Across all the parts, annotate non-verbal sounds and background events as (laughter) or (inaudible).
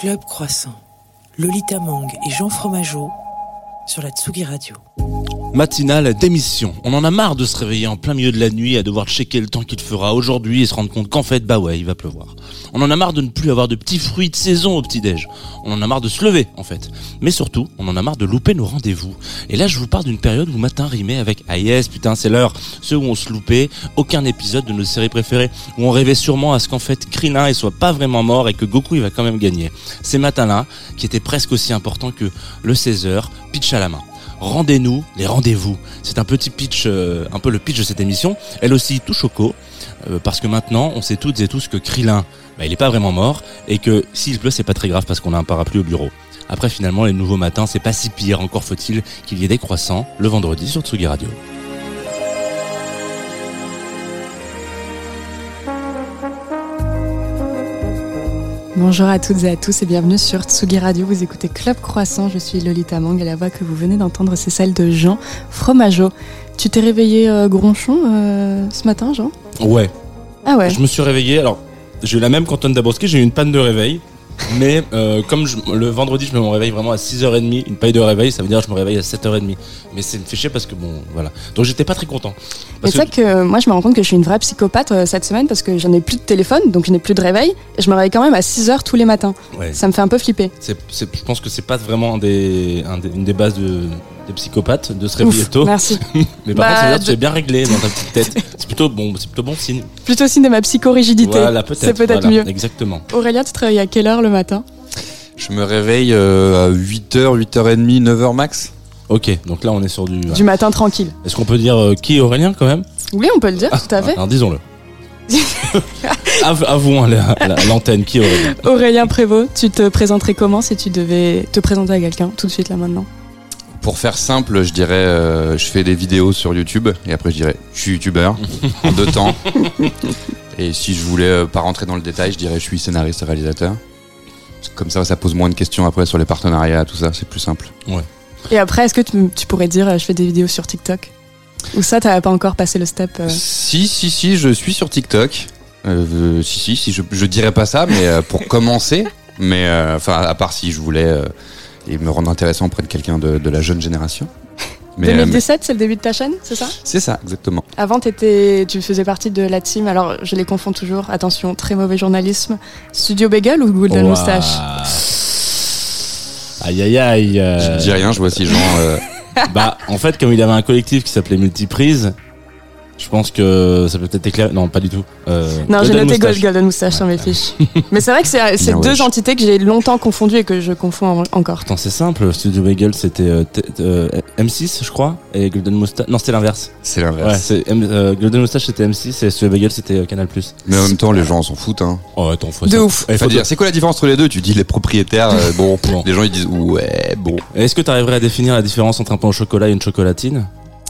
Club Croissant, Lolita Mang et Jean Fromageau sur la Tsugi Radio. Matinale d'émission. On en a marre de se réveiller en plein milieu de la nuit à devoir checker le temps qu'il fera aujourd'hui et se rendre compte qu'en fait, bah ouais, il va pleuvoir. On en a marre de ne plus avoir de petits fruits de saison au petit-déj. On en a marre de se lever, en fait. Mais surtout, on en a marre de louper nos rendez-vous. Et là, je vous parle d'une période où matin rimait avec Ah putain, c'est l'heure. Ceux où on se loupait, aucun épisode de nos séries préférées, où on rêvait sûrement à ce qu'en fait Krillin il soit pas vraiment mort et que Goku il va quand même gagner. Ces matins-là, qui étaient presque aussi importants que le 16h, pitch à la main rendez-nous les rendez-vous. C'est un petit pitch, euh, un peu le pitch de cette émission. Elle aussi touche euh, parce que maintenant, on sait toutes et tous que Krillin, bah, il est pas vraiment mort, et que s'il pleut, c'est pas très grave parce qu'on a un parapluie au bureau. Après, finalement, les nouveaux matins, c'est pas si pire. Encore faut-il qu'il y ait des croissants le vendredi sur Tsugi Radio. Bonjour à toutes et à tous et bienvenue sur Tsugi Radio. Vous écoutez Club Croissant. Je suis Lolita Mang et la voix que vous venez d'entendre, c'est celle de Jean Fromageau. Tu t'es réveillé euh, gronchon euh, ce matin, Jean? Ouais. Ah ouais. Je me suis réveillé. Alors, j'ai eu la même qu'Antoine Dabrowski. J'ai eu une panne de réveil. Mais euh, comme je- le vendredi, je me réveille vraiment à 6h30, une paille de réveil, ça veut dire que je me réveille à 7h30. Mais c'est me fait chier parce que bon, voilà. Donc j'étais pas très content. C'est vrai que euh, moi je me rends compte que je suis une vraie psychopathe euh, cette semaine parce que j'en ai plus de téléphone, donc je n'ai plus de réveil et je me réveille quand même à 6 heures tous les matins. Ouais. Ça me fait un peu flipper. Je pense que c'est pas vraiment un des, un des- une des bases de, des psychopathes de se réveiller Ouf, tôt. merci. (laughs) Mais par Bah, contre, ça veut dire que tu es bien réglé dans ta petite tête. C'est plutôt bon, c'est plutôt bon signe. Plutôt signe de ma psychorigidité. Voilà, peut-être. C'est peut-être voilà, mieux. Exactement. Aurélien, tu te réveilles à quelle heure le matin? Je me réveille euh, à 8h, 8h30, 9h max. Ok, donc là on est sur du. Du matin tranquille. Est-ce qu'on peut dire euh, qui est Aurélien quand même? Oui, on peut le dire, tout à fait. Alors disons-le. (laughs) Av- Avouons à l'antenne qui est Aurélien? Aurélien Prévost, tu te présenterais comment si tu devais te présenter à quelqu'un tout de suite là maintenant? Pour faire simple, je dirais, euh, je fais des vidéos sur YouTube et après je dirais, je suis youtubeur (laughs) en deux temps. Et si je voulais euh, pas rentrer dans le détail, je dirais, je suis scénariste et réalisateur. Comme ça, ça pose moins de questions après sur les partenariats, tout ça, c'est plus simple. Et après, est-ce que tu, tu pourrais dire euh, je fais des vidéos sur TikTok? Ou ça, t'as pas encore passé le step euh, Si, si, si, je suis sur TikTok. Euh, si, si, si, je, je dirais pas ça, mais euh, pour commencer, mais euh, enfin, à part si je voulais euh, et me rendre intéressant auprès de quelqu'un de, de la jeune génération. (laughs) Mais, euh, mais 2017, c'est le début de ta chaîne, c'est ça? C'est ça, exactement. Avant, t'étais, tu faisais partie de la team, alors je les confonds toujours, attention, très mauvais journalisme. Studio Bagel ou Golden Ouah. Moustache? Aïe aïe aïe. euh, Je dis rien, je vois si Jean. euh, (laughs) Bah, en fait, comme il avait un collectif qui s'appelait Multiprise, je pense que ça peut peut-être éclairer. Non, pas du tout. Euh, Non, j'ai noté Gold Moustache. Golden Moustache sur mes fiches. (laughs) Mais c'est vrai que c'est, c'est Bien, deux wesh. entités que j'ai longtemps confondues et que je confonds en- encore. Attends, c'est simple. Studio Bagel, c'était euh, t- euh, M6, je crois, et Golden Moustache. Non, c'était l'inverse. c'est Ouais, l'inverse. c'est M- euh, Golden Moustache, c'était M6, et Studio Bagel, c'était euh, Canal+. Mais en même temps, les gens s'en foutent. Hein. Oh, attends, faut De ça. ouf. Eh, Enfin, faut- dire, c'est quoi la différence entre les deux? Tu dis les propriétaires, euh, bon, (laughs) Bon. les gens ils disent ouais, bon. Est-ce que tu arriverais à définir la différence entre un pain au chocolat et une chocolatine?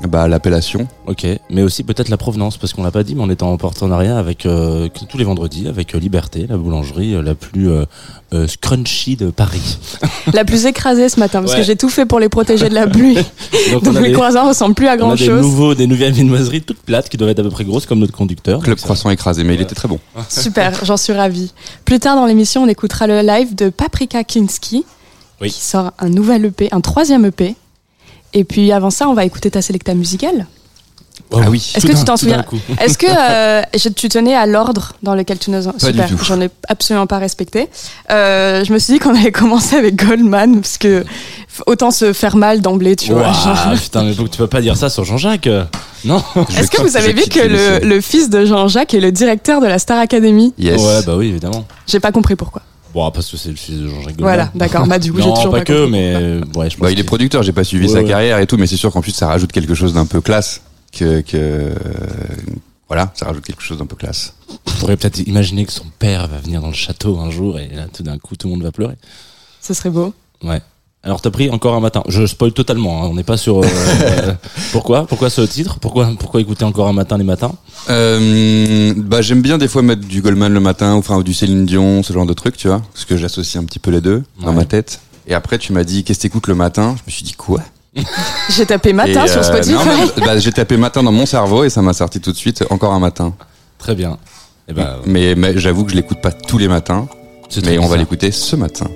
Bah l'appellation. Ok, mais aussi peut-être la provenance, parce qu'on l'a pas dit, mais on est en partenariat avec euh, tous les vendredis avec euh, Liberté, la boulangerie euh, la plus euh, euh, scrunchy de Paris. (laughs) La plus écrasée ce matin, parce Ouais. que j'ai tout fait pour les protéger de la pluie. (laughs) Donc, Donc les des, croissants ressemblent plus à on a grand des chose. nouveaux, des nouvelles viennoiseries toutes plates qui doivent être à peu près grosses comme notre conducteur. Ça- croissant écrasé, mais il était très bon. (laughs) Super, j'en suis ravie. Plus tard dans l'émission, on écoutera le live de Paprika Kinski, Oui. qui sort un nouvel EP, un troisième EP. Et puis avant ça, on va écouter ta sélecta musicale. Oh, Ah oui. Est-ce que tu t'en souviens. Est-ce que (laughs) euh, je- tu tenais à l'ordre dans lequel tu nous... Du tout. j'en ai absolument pas respecté. Euh, je me suis dit qu'on allait commencer avec Goldman, parce que autant se faire mal d'emblée, tu vois. Ouah, genre. putain, mais tu peux pas dire ça sur Jean-Jacques. euh. Non? (laughs) Est-ce que vous avez vu que le, le fils de Jean-Jacques est le directeur de la Star Academy? Yes. Ouais, bah oui, évidemment. J'ai pas compris pourquoi. Bon, parce que c'est le fils de Jean-Jacques Goldman. Voilà, d'accord. Bah, du coup, (laughs) j'ai Non, toujours pas pas que, compris. mais euh, ouais, je pense Bah, il est producteur, j'ai pas suivi Ouais, sa ouais. carrière et tout, mais c'est sûr qu'ensuite ça rajoute quelque chose d'un peu classe. Que, que voilà, ça rajoute quelque chose d'un peu classe. On pourrait peut-être imaginer que son père va venir dans le château un jour et là, tout d'un coup, tout le monde va pleurer. Ce serait beau. Ouais. Alors t'as pris encore un matin. Je spoil totalement. hein, On n'est pas sur. euh, euh, (laughs) pourquoi? Pourquoi ce titre? Pourquoi Pourquoi écouter encore un matin les matins? Euh, bah j'aime bien des fois mettre du Goldman le matin ou enfin du Céline Dion, ce genre de truc, tu vois, parce que j'associe un petit peu les deux dans ma tête. Et après tu m'as dit qu'est-ce que t'écoutes le matin? Je me suis dit quoi? (laughs) J'ai tapé matin Et, sur euh, Spotify. non, mais, bah, j'ai tapé matin dans mon cerveau et ça m'a sorti tout de suite encore un matin. Très bien. Eh ben, Mais, mais j'avoue que je l'écoute pas tous les matins. Mais on va l'écouter ce matin.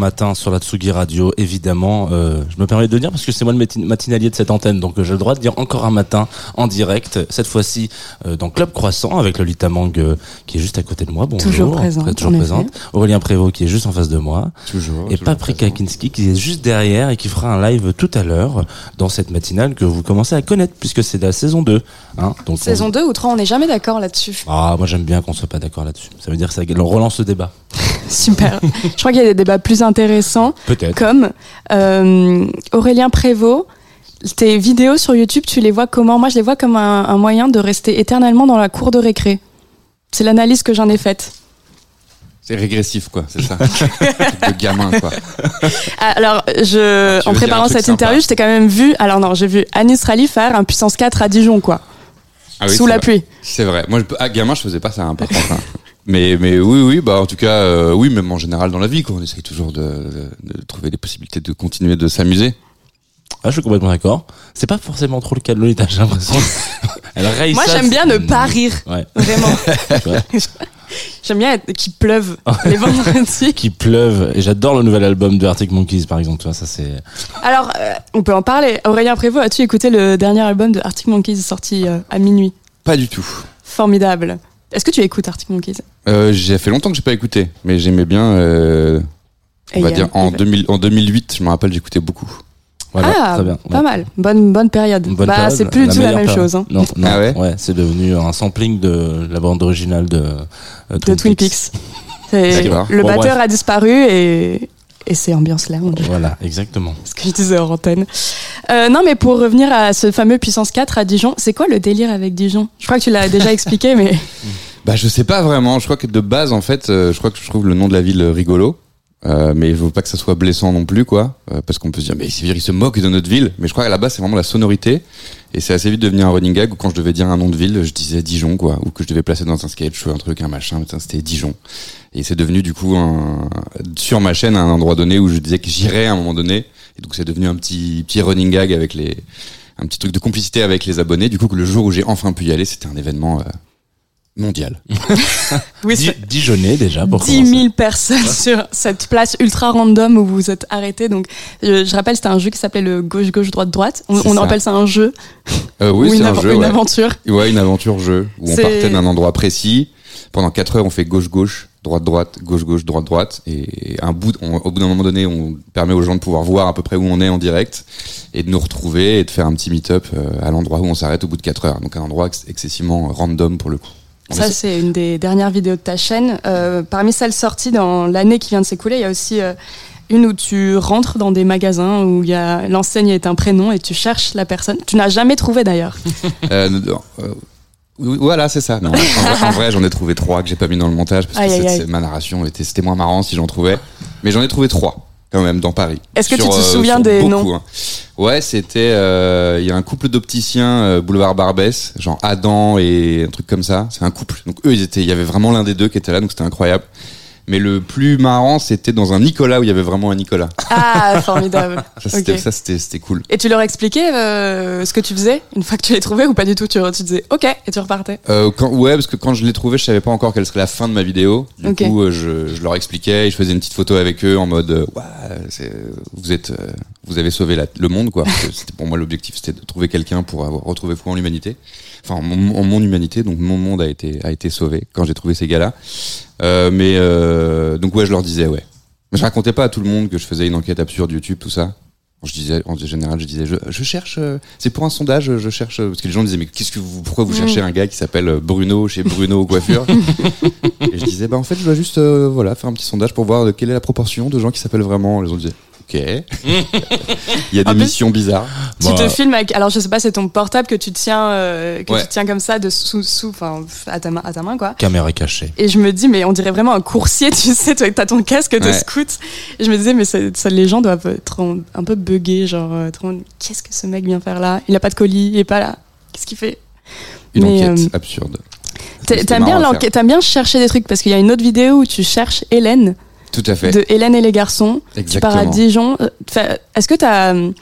Matin sur la Tsugi Radio, évidemment. Euh, je me permets de le dire parce que c'est moi le mati- matinalier de cette antenne, donc j'ai le droit de dire encore un matin en direct. Cette fois-ci euh, dans Club Croissant avec Lolita Mang euh, qui est juste à côté de moi. Bonjour. Toujours présente, toujours en présente. Aurélien Prévost qui est juste en face de moi. Toujours. Et toujours Paprika présent. Kinski qui est juste derrière et qui fera un live tout à l'heure dans cette matinale que vous commencez à connaître puisque c'est la saison 2. Hein, donc on- Saison 2 ou 3, on n'est jamais d'accord là-dessus. Ah, moi j'aime bien qu'on soit pas d'accord là-dessus. Ça veut dire que ça on relance le débat. (laughs) Super. Je crois qu'il y a des débats plus intéressants, Peut-être. comme euh, Aurélien Prévost. Tes vidéos sur YouTube, tu les vois comment? Moi, je les vois comme un, un moyen de rester éternellement dans la cour de récré. C'est l'analyse que j'en ai faite. C'est régressif, quoi, c'est ça. (laughs) De gamin, quoi. Ah, Alors, je, en préparant cette sympa. interview, je t'ai quand même vu. Alors non, j'ai vu Anis Rally faire un puissance 4 à Dijon, quoi. Ah oui, sous la vrai. pluie. C'est vrai. Moi, je, ah, gamin, je faisais pas ça, hein, par contre. hein. Mais, mais oui, oui, bah, en tout cas, euh, oui, même en général dans la vie, quoi. On essaye toujours de, de, de trouver des possibilités de continuer de s'amuser. Ah, je suis complètement d'accord. C'est pas forcément trop le cas de Lolita, j'ai l'impression. (laughs) Elle raye Moi, ça, j'aime bien ne pas rire. Ouais. Vraiment. (laughs) (laughs) J'aime bien être- qu'il pleuve les vendredis. Qui pleuve. Et j'adore le nouvel album de Arctic Monkeys, par exemple. Tu vois, ça c'est. Alors, euh, on peut en parler. Aurélien Prévost, as-tu écouté le dernier album de Arctic Monkeys sorti euh, à minuit? Pas du tout. Formidable. Est-ce que tu écoutes Arctic Monkeys Euh, j'ai fait longtemps que j'ai pas écouté, mais j'aimais bien. Euh, on Et va dire en, il va- 2000, en 2008, je me rappelle, j'écoutais beaucoup. Voilà, ah, très bien. pas Ouais. mal. Bonne, bonne période. Bonne bah, c'est plus du tout la même période. chose. Hein, Non, (laughs) non, Ah ouais c'est devenu un sampling de la bande originale de, euh, de Twin Peaks. Le Bon, batteur bref. a disparu et, et c'est ambiance là. On dirait. Voilà, exactement. ce que je disais en antenne. Euh, non, mais pour revenir à ce fameux puissance 4 à Dijon, c'est quoi le délire avec Dijon? Je crois que tu l'as déjà (laughs) expliqué, mais Bah, je sais pas vraiment. Je crois que de base, en fait, euh, je crois que je trouve le nom de la ville rigolo. Euh, mais je veux pas que ça soit blessant non plus, quoi. Euh, parce qu'on peut se dire, mais il se moque de notre ville. Mais je crois qu'à la base, c'est vraiment la sonorité. Et c'est assez vite devenu un running gag où quand je devais dire un nom de ville, je disais Dijon, quoi. Ou que je devais placer dans un sketch ou un truc, un machin. C'était Dijon. Et c'est devenu, du coup, un, sur ma chaîne, un endroit donné où je disais que j'irais à un moment donné. Et donc, c'est devenu un petit, petit running gag avec les, un petit truc de complicité avec les abonnés. Du coup, que le jour où j'ai enfin pu y aller, c'était un événement, euh, mondial. (laughs) oui, Di- Dijonais déjà, pour 10 commencer. 000 personnes sur cette place ultra random où vous vous êtes arrêtés. Donc, je, je rappelle, c'était un jeu qui s'appelait le gauche-gauche, droite-droite. On, C'est on ça. appelle ça un jeu Euh, oui, (laughs) ou c'est un jeu. une ouais. aventure. Ouais, une aventure jeu où on partait d'un endroit précis. Pendant 4 heures, on fait gauche-gauche, droite-droite, gauche-gauche, droite-droite. Et un bout, on- au bout d'un moment donné, on permet aux gens de pouvoir voir à peu près où on est en direct et de nous retrouver et de faire un petit meet-up euh, à l'endroit où on s'arrête au bout de 4 heures. Donc un endroit ex- excessivement random pour le coup. Ça, c'est une des dernières vidéos de ta chaîne. Euh, parmi celles sorties dans l'année qui vient de s'écouler, il y a aussi euh, une où tu rentres dans des magasins où il y a l'enseigne est un prénom et tu cherches la personne. Tu n'as jamais trouvé d'ailleurs. (laughs) Euh, voilà, c'est ça. Non, en vrai, en vrai, j'en ai trouvé trois que j'ai pas mis dans le montage parce que Aïe, aïe, ma narration était, c'était moins marrant si j'en trouvais. Mais j'en ai trouvé trois quand même dans Paris. Est-ce que tu te euh, souviens des beaucoup, noms hein. Ouais, c'était euh, il y a un couple d'opticiens euh, boulevard Barbès, genre Adam et un truc comme ça. C'est un couple. Donc eux, ils étaient, il y avait vraiment l'un des deux qui était là, donc c'était incroyable. Mais le plus marrant, c'était dans un Nicolas où il y avait vraiment un Nicolas. Ah, (laughs) formidable. Ça, c'était, Ok. ça, c'était, c'était cool. Et tu leur expliquais euh, ce que tu faisais une fois que tu les trouvais ou pas du tout? Tu, tu disais ok et tu repartais? Euh, quand, ouais, parce que quand je l'ai trouvé, je savais pas encore quelle serait la fin de ma vidéo. Du coup, euh, je, je leur expliquais, et je faisais une petite photo avec eux en mode, ouais, vous êtes, vous avez sauvé la- le monde, quoi. C'était pour moi l'objectif, c'était de trouver quelqu'un pour avoir retrouvé foi en l'humanité, enfin en mon, humanité. Donc mon monde a été a été sauvé quand j'ai trouvé ces gars-là. Euh, mais euh, donc ouais, je leur disais, ouais. Mais je racontais pas à tout le monde que je faisais une enquête absurde YouTube, tout ça. Je disais, en général, je disais, je, je cherche, euh, c'est pour un sondage, je cherche, parce que les gens disaient, mais qu'est-ce que vous, pourquoi vous Mm. cherchez un gars qui s'appelle Bruno chez Bruno (laughs) Coiffure (laughs) Et je disais, bah en fait, je dois juste, euh, voilà, faire un petit sondage pour voir quelle est la proportion de gens qui s'appellent vraiment. Les gens disaient, ok. Il y a des plus, missions bizarres. Tu Bah, te filmes avec alors je sais pas c'est ton portable que tu tiens euh, que Ouais. tu tiens comme ça de sous sous enfin à ta main à ta main quoi. Caméra cachée. Et je me dis mais on dirait vraiment un coursier (laughs) tu sais toi t'as ton casque de Ouais. scout. Et je me disais mais ça, ça, les gens doivent être un peu buggés genre euh, trop- qu'est-ce que ce mec vient faire là? Il a pas de colis il est pas là qu'est-ce qu'il fait? Une Mais, enquête euh, absurde. T'aimes bien bien chercher des trucs parce qu'il y a une autre vidéo où tu cherches Hélène Tout à fait. de Hélène et les garçons. Tu pars à Exactement. Dijon. Euh, enfin, Est-ce que t'as euh,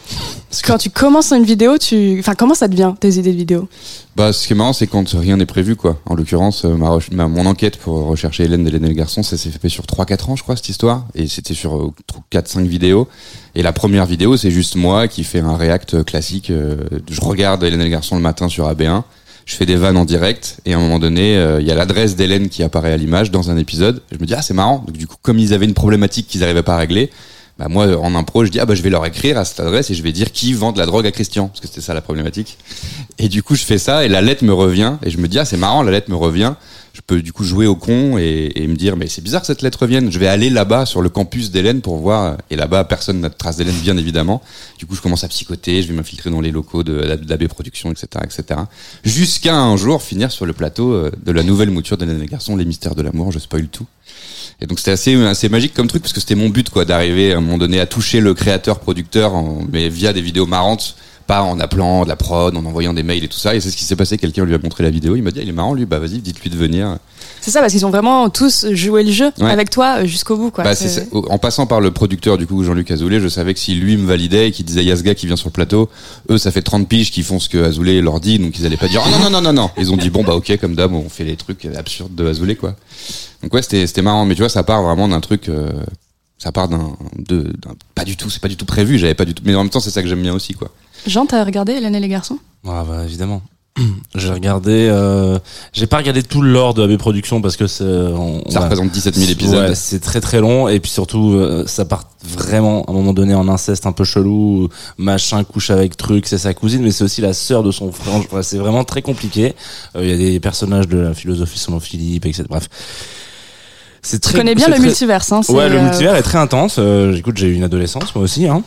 quand tu commences une vidéo tu enfin comment ça devient tes idées de vidéo? Bah, ce qui est marrant, c'est quand rien n'est prévu, quoi. En l'occurrence, euh, ma, mon enquête pour rechercher Hélène d'Hélène et le garçon, ça s'est fait sur 3-4 ans, je crois, cette histoire. Et c'était sur euh, 4-5 vidéos. Et la première vidéo, c'est juste moi qui fais un react classique. je regarde Hélène et le garçon le matin sur AB1. Je fais des vannes en direct. Et à un moment donné, euh, il y a l'adresse d'Hélène qui apparaît à l'image dans un épisode. Je me dis, ah, c'est marrant. Donc, du coup, comme ils avaient une problématique qu'ils n'arrivaient pas à régler, bah moi en impro je dis ah bah je vais leur écrire à cette adresse et je vais dire qui vend de la drogue à Christian parce que c'était ça la problématique et du coup je fais ça et la lettre me revient et je me dis ah c'est marrant la lettre me revient je peux du coup jouer au con et, et me dire mais c'est bizarre que cette lettre revienne je vais aller là-bas sur le campus d'Hélène pour voir et là-bas personne n'a de trace d'Hélène bien évidemment. Du coup je commence à psychoter je vais m'infiltrer dans les locaux de d'AB Productions etc etc jusqu'à un jour finir sur le plateau euh, de la nouvelle mouture d'Hélène et les garçons les mystères de l'amour je spoil tout. Et donc c'était assez assez magique comme truc parce que c'était mon but quoi d'arriver à un moment donné à toucher le créateur producteur mais via des vidéos marrantes pas en appelant de la prod, en envoyant des mails et tout ça. Et c'est ce qui s'est passé. Quelqu'un lui a montré la vidéo. Il m'a dit, ah, il est marrant lui. Bah vas-y, dites-lui de venir. C'est ça, parce qu'ils ont vraiment tous joué le jeu Ouais. avec toi euh, jusqu'au bout. Quoi. Bah. Au- En passant par le producteur du coup Jean-Luc Azoulay, je savais que si lui me validait et qu'il disait il y a ce gars qui vient sur le plateau, eux ça fait 30 piges qui font ce que Azoulay leur dit, donc ils allaient pas dire oh, non non non non non. Ils ont dit bon bah ok comme d'hab on fait les trucs absurdes de Azoulay quoi. Donc ouais c'était c'était marrant, mais tu vois ça part vraiment d'un truc. euh, ça part d'un, de, d'un- pas du tout, c'est pas du tout prévu, j'avais pas du tout, mais en même temps c'est ça que j'aime bien aussi quoi. Jean, t'as regardé Hélène et les garçons? Ah bah évidemment. (clears throat) J'ai regardé, euh, j'ai pas regardé tout le lore de AB Productions parce que c'est, on- Ça représente 17 000 épisodes. Ouais, c'est très très long et puis surtout euh, ça part vraiment à un moment donné en inceste un peu chelou, machin couche avec truc, c'est sa cousine mais c'est aussi la sœur de son frère. Enfin, c'est vraiment très compliqué. Euh, Il y a des personnages de la philosophie selon Philippe, etc. Bref. C'est Tu très, connais bien le très- multiverse. Hein, Ouais, le euh, multivers est très intense. Euh, écoute, j'ai eu une adolescence moi aussi. Hein.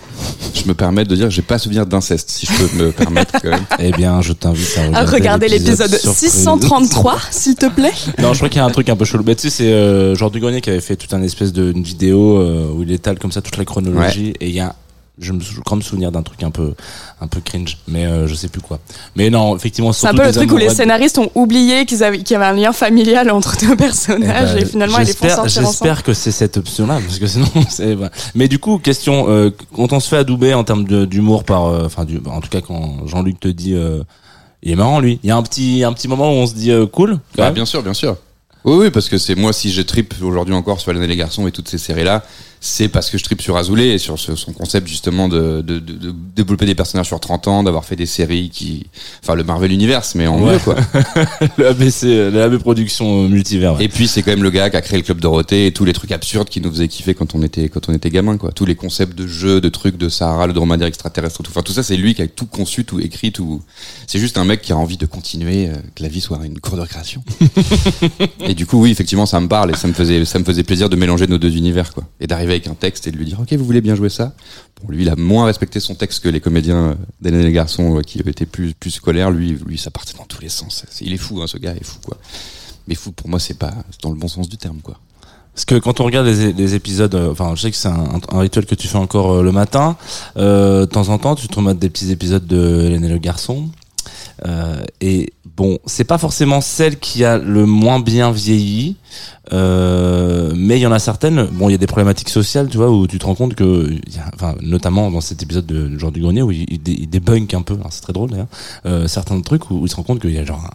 Je me permets de dire que j'ai pas souvenir d'inceste, si je peux me permettre quand même. Eh bien, je t'invite à regarder, l'épisode surprise. 633, s'il te plaît. Non, je crois qu'il y a un truc un peu chelou. Bah, tu sais, c'est euh, Georges Dugrenier qui avait fait toute un espèce de une vidéo euh, où il étale comme ça toute la chronologie et il y a je me crois me souvenir d'un truc un peu un peu cringe mais euh, je sais plus quoi. Mais non, effectivement, C'est un peu le truc où les scénaristes ont oublié qu'ils avaient, qu'il y avait un lien familial entre deux personnages et finalement ils les font j'espère- sortir ensemble. J'espère que c'est cette option-là, parce que sinon, (laughs) c'est. voilà. Mais du coup, question euh, quand on se fait adouber en termes de- d'humour par, euh, enfin, du, en tout cas quand Jean-Luc te dit, euh, il est marrant lui. Il y a un petit, un petit moment où on se dit euh, cool. quand Ah, même. bien sûr, bien sûr. Oui, oui, parce que c'est moi, si je tripe aujourd'hui encore sur les garçons et toutes ces séries-là, c'est parce que je tripe sur Azoulay et sur ce- son concept justement de, de, de, de développer des personnages sur 30 ans, d'avoir fait des séries qui, enfin le Marvel Universe, mais en Ouais. mieux quoi. (laughs) le ABC, le AB Production euh, multivers. ouais. Et puis c'est quand même le gars qui a créé le club Dorothée et tous les trucs absurdes qui nous faisaient kiffer quand on était quand on était gamin quoi. Tous les concepts de jeux, de trucs de Sahara, le dromadaire extraterrestre, tout. Enfin tout ça c'est lui qui a tout conçu, tout écrit, tout. C'est juste un mec qui a envie de continuer, euh, que la vie soit une cour de récréation. (laughs) et du coup oui effectivement ça me parle et ça me faisait ça me faisait plaisir de mélanger nos deux univers quoi. Et d'arriver avec un texte et de lui dire ok vous voulez bien jouer ça? Bon lui il a moins respecté son texte que les comédiens euh, d'Hélène les garçons euh, qui étaient plus plus scolaires. Lui lui ça partait dans tous les sens. Il est fou hein, ce gars il est fou quoi. Mais fou, pour moi, c'est pas dans le bon sens du terme, quoi. Parce que quand on regarde les, épisodes, euh, je sais que c'est un, rituel que tu fais encore euh, le matin. Euh, de temps en temps, tu te remettes des petits épisodes de Hélène et le garçon. Euh, et bon, c'est pas forcément celle qui a le moins bien vieilli, euh, mais il y en a certaines. Bon, il y a des problématiques sociales, tu vois, où tu te rends compte que, a- enfin, notamment dans cet épisode de Genre du Grenier où il, il, il débunk un peu. alors C'est très drôle d'ailleurs. Euh, certains trucs où, où il se rend compte qu'il y a genre un,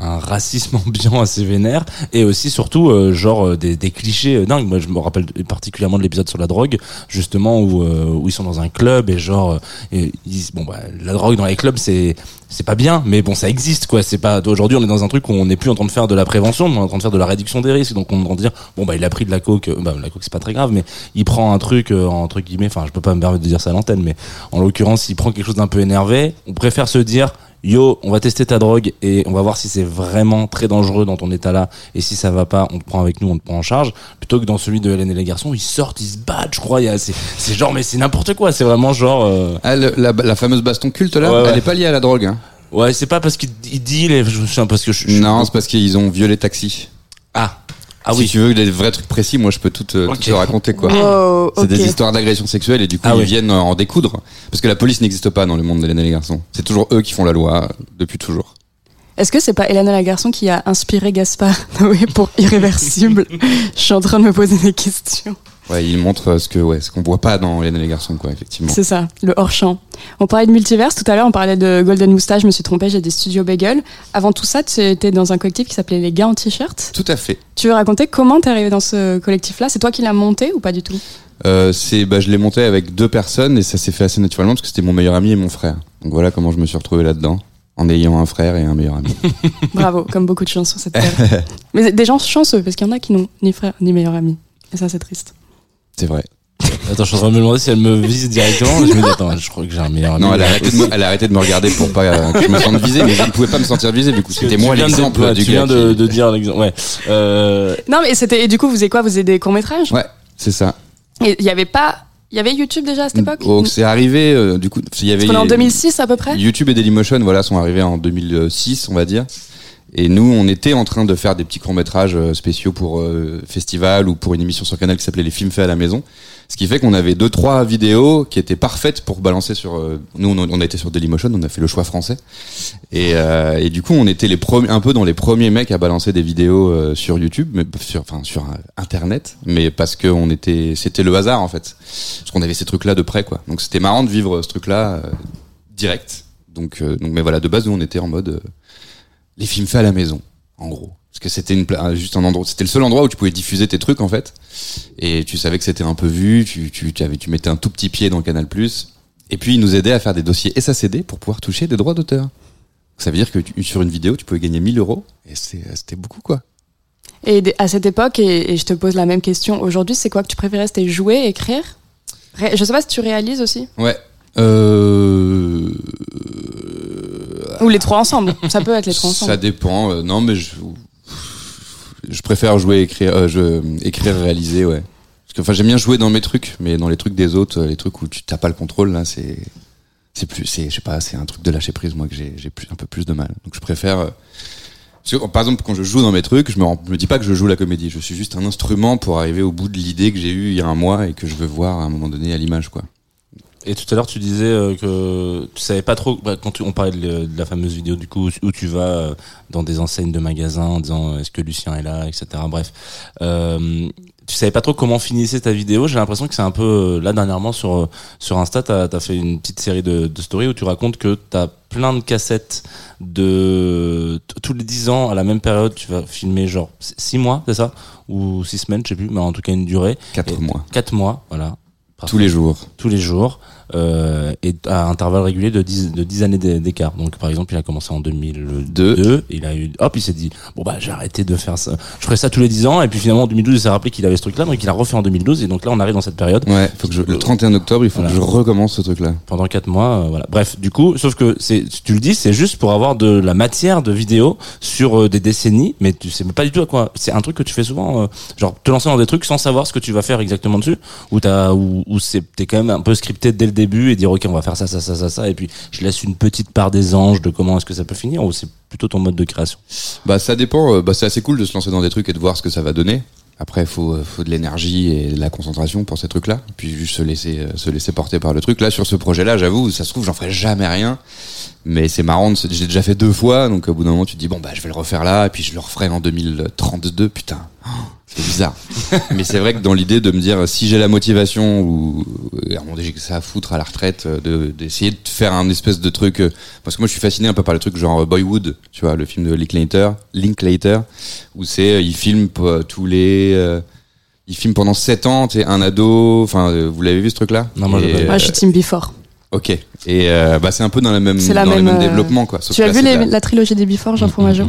un racisme (laughs) ambiant assez vénère et aussi surtout euh, genre euh, des, des clichés euh, dingues. Moi, je me rappelle particulièrement de l'épisode sur la drogue, justement où euh, où ils sont dans un club et genre ils- bon bah la drogue dans les clubs c'est c'est pas bien, mais bon, ça existe, quoi. C'est pas, aujourd'hui, on est dans un truc où on n'est plus en train de faire de la prévention, on est en train de faire de la réduction des risques. Donc, on est en train dire, bon, bah, il a pris de la coke, bah, la coke, c'est pas très grave, mais il prend un truc, entre guillemets, enfin, je peux pas me permettre de dire ça à l'antenne, mais en l'occurrence, il prend quelque chose d'un peu énervé, on préfère se dire, yo, on va tester ta drogue et on va voir si c'est vraiment très dangereux dans ton état là, et si ça va pas, on te prend avec nous, on te prend en charge, plutôt que dans celui de Hélène et les garçons, ils sortent, ils se battent, je crois, c'est, genre, mais c'est n'importe quoi, c'est vraiment genre, euh, Ah, le- la, la fameuse baston culte, là, Ouais, ouais. elle est pas liée à la drogue. Hein. ouais, c'est pas parce qu'il il dit les, je me souviens parce que je, je- Non, c'est parce qu'ils ont violé taxi. Ah. Ah si oui. tu veux des vrais trucs précis, moi, je peux tout, te- tout Ok. te raconter, quoi. Wow, C'est des histoires d'agression sexuelle et du coup, Ah ils oui. viennent en découdre. Parce que la police n'existe pas dans le monde d'Hélène et les garçons. C'est toujours eux qui font la loi, euh, depuis toujours. Est-ce que c'est pas Hélène et la garçon qui a inspiré Gaspard? (laughs) Noé pour Irréversible (laughs) Je suis en train de me poser des questions. Ouais, ils montrent euh, ce que, ouais, ce qu'on voit pas dans Hélène et les garçons, quoi, effectivement. C'est ça, le hors-champ. On parlait de multiverse tout à l'heure, on parlait de Golden Moustache, je me suis trompée, j'ai des studios Bagel. Avant tout ça, tu étais dans un collectif qui s'appelait Les Gars en T-shirt. Tout à fait. Tu veux raconter comment t'es arrivé dans ce collectif-là? C'est toi qui l'as monté ou pas du tout? Euh, c'est, bah, je l'ai monté avec deux personnes et ça s'est fait assez naturellement parce que c'était mon meilleur ami et mon frère. Donc voilà comment je me suis retrouvé là-dedans. En ayant un frère et un meilleur ami. (laughs) Bravo, comme beaucoup de sur cette terre. (laughs) Mais des gens chanceux, parce qu'il y en a qui n'ont ni frère ni meilleur ami. Et ça, c'est triste. C'est vrai. Attends, je suis en train de me demander si elle me vise directement. Je me dis, attends, je crois que j'ai un meilleur ami. Non, elle a, arrêté de me, elle a arrêté de me regarder pour pas euh, que je me sente visé, mais je ne pouvais pas me sentir visé du coup. C'était moi l'exemple du Tu gars. viens de, qui- de dire l'exemple. Ouais. Euh, Non, mais c'était. Et du coup, vous faisiez quoi? Vous faisiez des courts-métrages? Ouais, c'est ça. Et il y avait pas. Il y avait YouTube déjà à cette époque? Oh, c'est arrivé, euh, du coup, il y avait. Qu'on est en 2006 à peu près? YouTube et Dailymotion, voilà, sont arrivés en 2006, on va dire. Et nous, on était en train de faire des petits courts-métrages euh, spéciaux pour euh, festival ou pour une émission sur Canal qui s'appelait Les films faits à la maison. Ce qui fait qu'on avait deux, trois vidéos qui étaient parfaites pour balancer sur... euh, nous, on, on été sur Dailymotion, on a fait le choix français. Et, euh, et du coup, on était les premiers, un peu dans les premiers mecs à balancer des vidéos euh, sur YouTube, mais sur, enfin, sur euh, Internet. Mais parce que on était... C'était le hasard, en fait. Parce qu'on avait ces trucs-là de près, quoi. Donc c'était marrant de vivre ce truc-là direct. Donc, donc, mais voilà, de base, nous, on était en mode... les films faits à la maison, en gros. Parce que c'était une juste un endroit, c'était le seul endroit où tu pouvais diffuser tes trucs en fait, et tu savais que c'était un peu vu, tu tu tu, avais, tu mettais un tout petit pied dans Canal+. Et puis ils nous aidaient à faire des dossiers SACD pour pouvoir toucher des droits d'auteur. Ça veut dire que tu- sur une vidéo, tu pouvais gagner 1000 euros, et c'est- c'était beaucoup quoi. Et à cette époque, et, et je te pose la même question aujourd'hui, c'est quoi que tu préférais? C'était jouer, écrire? Je sais pas si tu réalises aussi Ouais. Euh... Ou les trois ensemble. Ça peut être les trois Ça ensemble. dépend. euh, non, mais je, je préfère jouer, écrire, euh, je, écrire, réaliser, ouais. Parce que, enfin, j'aime bien jouer dans mes trucs, mais dans les trucs des autres, euh, les trucs où tu t'as pas le contrôle, là, c'est, c'est plus, c'est, je sais pas, c'est un truc de lâcher prise, moi, que j'ai, un peu plus de mal. Donc, je préfère. euh, parce que, par exemple, quand je joue dans mes trucs, je me, me dis pas que je joue la comédie. Je suis juste un instrument pour arriver au bout de l'idée que j'ai eue il y a un mois et que je veux voir à un moment donné à l'image, quoi. Et tout à l'heure, tu disais euh, que tu savais pas trop, bah, quand tu- on parlait de, la fameuse vidéo du coup où tu vas euh, dans des enseignes de magasins en disant euh, est-ce que Lucien est là, etc. Bref, euh, tu savais pas trop comment finissait ta vidéo. J'ai l'impression que c'est un peu là dernièrement sur sur Insta, t'as as fait une petite série de, de stories où tu racontes que t'as plein de cassettes de tous les 10 ans à la même période. Tu vas filmer genre 6 mois, c'est ça? Ou 6 semaines, je sais plus, mais en tout cas une durée. Quatre Et- mois. 4 mois, voilà. Tous les jours. tous les jours euh, et à intervalles réguliers de 10, de 10 années d'é- d'écart. Donc par exemple, il a commencé en 2002, Deux. il a eu hop, il s'est dit bon bah j'ai arrêté de faire ça. Je ferai ça tous les 10 ans et puis finalement en 2012, il s'est rappelé qu'il avait ce truc là donc il a refait en 2012 et donc là on arrive dans cette période Ouais, faut que je, le 31 octobre, il faut Voilà. que je recommence ce truc-là. pendant 4 mois euh, voilà. Bref, du coup, sauf que c'est tu le dis, c'est juste pour avoir de la matière de vidéo sur euh, des décennies mais tu sais pas du tout à quoi. C'est un truc que tu fais souvent euh, genre te lancer dans des trucs sans savoir ce que tu vas faire exactement dessus ou t'as ou, ou c'est t'es quand même un peu scripté dès le et dire ok on va faire ça ça ça ça ça et puis je laisse une petite part des anges de comment est-ce que ça peut finir ou c'est plutôt ton mode de création? Bah ça dépend. euh, Bah c'est assez cool de se lancer dans des trucs et de voir ce que ça va donner. Après, faut, euh, faut de l'énergie et de la concentration pour ces trucs-là. Puis juste se laisser, euh, se laisser porter par le truc. Là, sur ce projet-là, j'avoue, ça se trouve, j'en ferai jamais rien. Mais c'est marrant, j'ai déjà fait deux fois, donc au bout d'un moment, tu dis, bon, bah, je vais le refaire là, et puis je le referai en 2032, putain. Oh, C'est bizarre. (laughs) Mais c'est vrai que dans l'idée de me dire, si j'ai la motivation, ou, à donné, j'ai que ça à foutre à la retraite, euh, de, d'essayer de faire un espèce de truc, euh, parce que moi, je suis fasciné un peu par le truc genre Boyhood, tu vois, le film de Linklater, Linklater, où c'est, euh, il filme tous les, euh, il filme pendant 7 ans, tu sais, un ado, enfin, vous l'avez vu ce truc-là? Non, moi, euh, Moi, je suis Team Before. Ok. Et euh, bah c'est un peu dans la même, la dans même, le même euh, développement quoi. Sauf Tu as là, vu les- la trilogie des Before, Jean Fromageau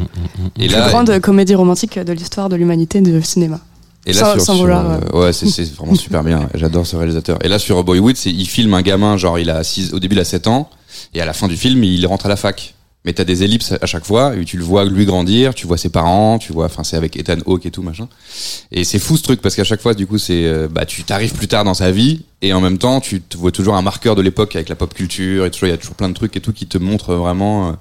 Et Plus là, grande comédie romantique de l'histoire de l'humanité de cinéma. et là sans- sur, sans sur, vouloir, euh, ouais, (laughs) c'est vraiment super bien. J'adore ce réalisateur. Et là sur Boyhood, c'est il filme un gamin genre il a six, au début il a 7 ans et à la fin du film il rentre à la fac. Mais t'as des ellipses à chaque fois et tu le vois lui grandir, tu vois ses parents, tu vois, enfin c'est avec Ethan Hawke et tout machin. Et c'est fou ce truc parce qu'à chaque fois du coup c'est euh, bah tu t'arrives plus tard dans sa vie et en même temps tu te vois toujours un marqueur de l'époque avec la pop culture et toujours il y a toujours plein de trucs et tout qui te montrent vraiment euh,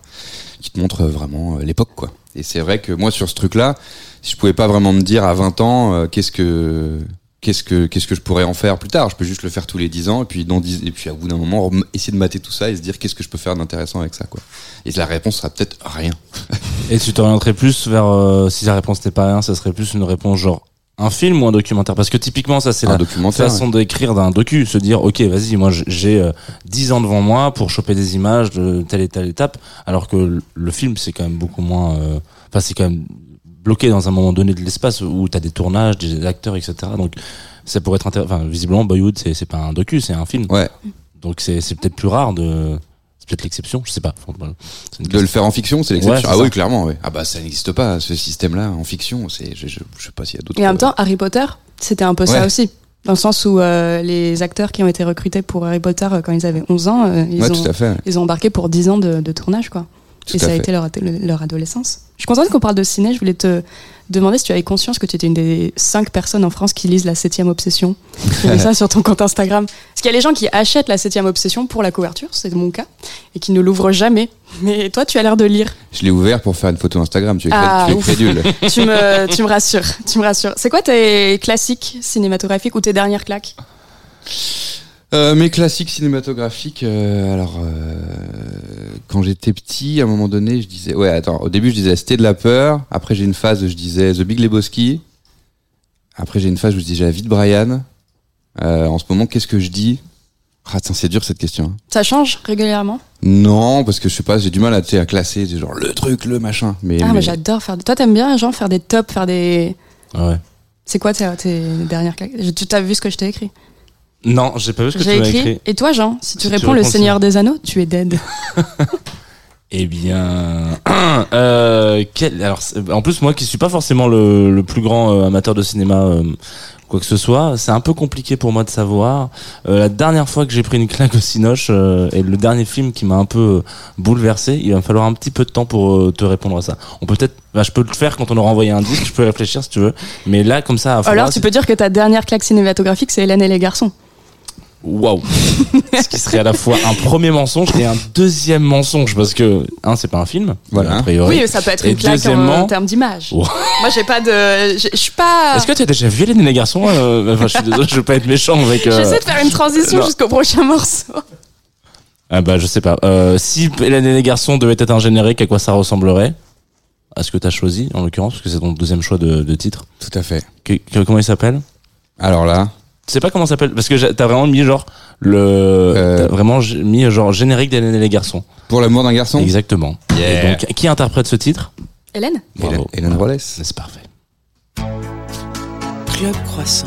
qui te montrent vraiment euh, l'époque quoi. Et c'est vrai que moi sur ce truc là, si je pouvais pas vraiment me dire à 20 ans qu'est-ce que qu'est-ce que qu'est-ce que je pourrais en faire plus tard, je peux juste le faire tous les 10 ans et puis dans 10 et puis à bout d'un moment essayer de mater tout ça et se dire qu'est-ce que je peux faire d'intéressant avec ça quoi. Et la réponse sera peut-être rien. (laughs) et tu t'orienterais plus vers euh, si la réponse n'était pas rien ça serait plus une réponse genre un film ou un documentaire? Parce que typiquement ça c'est la façon d'écrire d'un docu, se dire ok vas-y moi j'ai euh, 10 ans devant moi pour choper des images de telle et telle étape, alors que le- le film c'est quand même beaucoup moins, euh, enfin c'est quand même bloqué dans un moment donné de l'espace où t'as des tournages, des acteurs etc. Donc ça pourrait être intéressant. Enfin visiblement Boyhood c'est c'est pas un docu, c'est un film. Ouais. Donc c'est c'est peut-être plus rare de, c'est peut-être l'exception, je sais pas. De le faire en fiction, c'est l'exception. Ouais, ah ça. oui, clairement. Ouais. Ah bah ça n'existe pas ce système-là en fiction. C'est, je, je, je sais pas s'il y a d'autres. Et en même temps, Harry Potter, c'était un peu ça aussi. Dans le sens où euh, les acteurs qui ont été recrutés pour Harry Potter euh, quand ils avaient 11 ans, euh, ils, ouais, ont, ils ont embarqué pour 10 ans de, de tournage, quoi. Tout et ça a été leur, leur adolescence. Je suis contente qu'on parle de ciné. Je voulais te demander si tu avais conscience que tu étais une des cinq personnes en France qui lisent La Septième Obsession. (laughs) J'ai ça sur ton compte Instagram. Parce qu'il y a les gens qui achètent La Septième Obsession pour la couverture, c'est mon cas, et qui ne l'ouvrent jamais. Mais toi, tu as l'air de lire. Je l'ai ouvert pour faire une photo Instagram. Tu es, Ah, tu es crédule. (laughs) tu, me, tu me rassures. Tu me rassures. C'est quoi tes classiques cinématographiques ou tes dernières claques? Euh, mes classiques cinématographiques, euh, alors euh, quand j'étais petit, à un moment donné, je disais, ouais, attends, au début je disais C'était de la peur, après j'ai une phase où je disais The Big Lebowski, après j'ai une phase où je disais La vie de Brian. Euh, en ce moment, qu'est-ce que je dis? Ah, tiens, c'est dur cette question. hein. Ça change régulièrement? Non, parce que je sais pas, j'ai du mal à, tu sais, à classer, c'est genre le truc, le machin. Mais, Ah, mais- mais j'adore faire. des- Toi, t'aimes bien, genre, faire des tops, faire des. Ouais. C'est quoi tes, tes dernières claques Je- Tu t'as vu ce que je t'ai écrit? Non, j'ai pas vu ce que tu m'as écrit. écrit. Et toi, Jean, si tu Si tu réponds Le Seigneur des Anneaux, tu es dead. (laughs) Eh bien, (clears throat) euh, quel- alors, en plus moi qui suis pas forcément le, le plus grand euh, amateur de cinéma, euh, quoi que ce soit, c'est un peu compliqué pour moi de savoir. La dernière fois que j'ai pris une claque au Cinoche et le dernier film qui m'a un peu bouleversé, il va me falloir un petit peu de temps pour te répondre à ça. On peut peut-être, bah, je peux le faire quand on aura envoyé un disque, je peux réfléchir si tu veux, mais là comme ça, à Alors, tu c'est- peux dire que ta dernière claque cinématographique, c'est Hélène et les garçons. Waouh Ce qui serait à la fois un premier mensonge et un deuxième mensonge parce que un c'est pas un film, Voilà. a priori. Oui, ça peut être Et une claque en, deuxièmement- termes d'image. Oh. Moi, j'ai pas de. Je suis pas. Est-ce que tu as déjà vu les garçons euh, Enfin, je suis désolé, je veux pas être méchant avec. euh, J'essaie de faire une transition jusqu'au prochain morceau. Ah bah je sais pas. Euh, si et les garçons devait être un générique, à quoi ça ressemblerait? À ce que t'as choisi, en l'occurrence, parce que c'est ton deuxième choix de, de titre. Tout à fait. Que- que- comment il s'appelle? Alors là, Tu sais pas comment ça s'appelle? Parce que j'ai- t'as vraiment mis genre le, t'as vraiment mis genre générique d'Hélène et les garçons. pour l'amour d'un garçon, Exactement. Yeah. Et donc, qui interprète ce titre? Hélène? Hélène, Bravo. Hélène Rollès. C'est parfait. Club Croissant.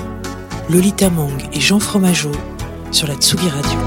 Lolita Mang et Jean Fromageau sur la Tsugi Radio.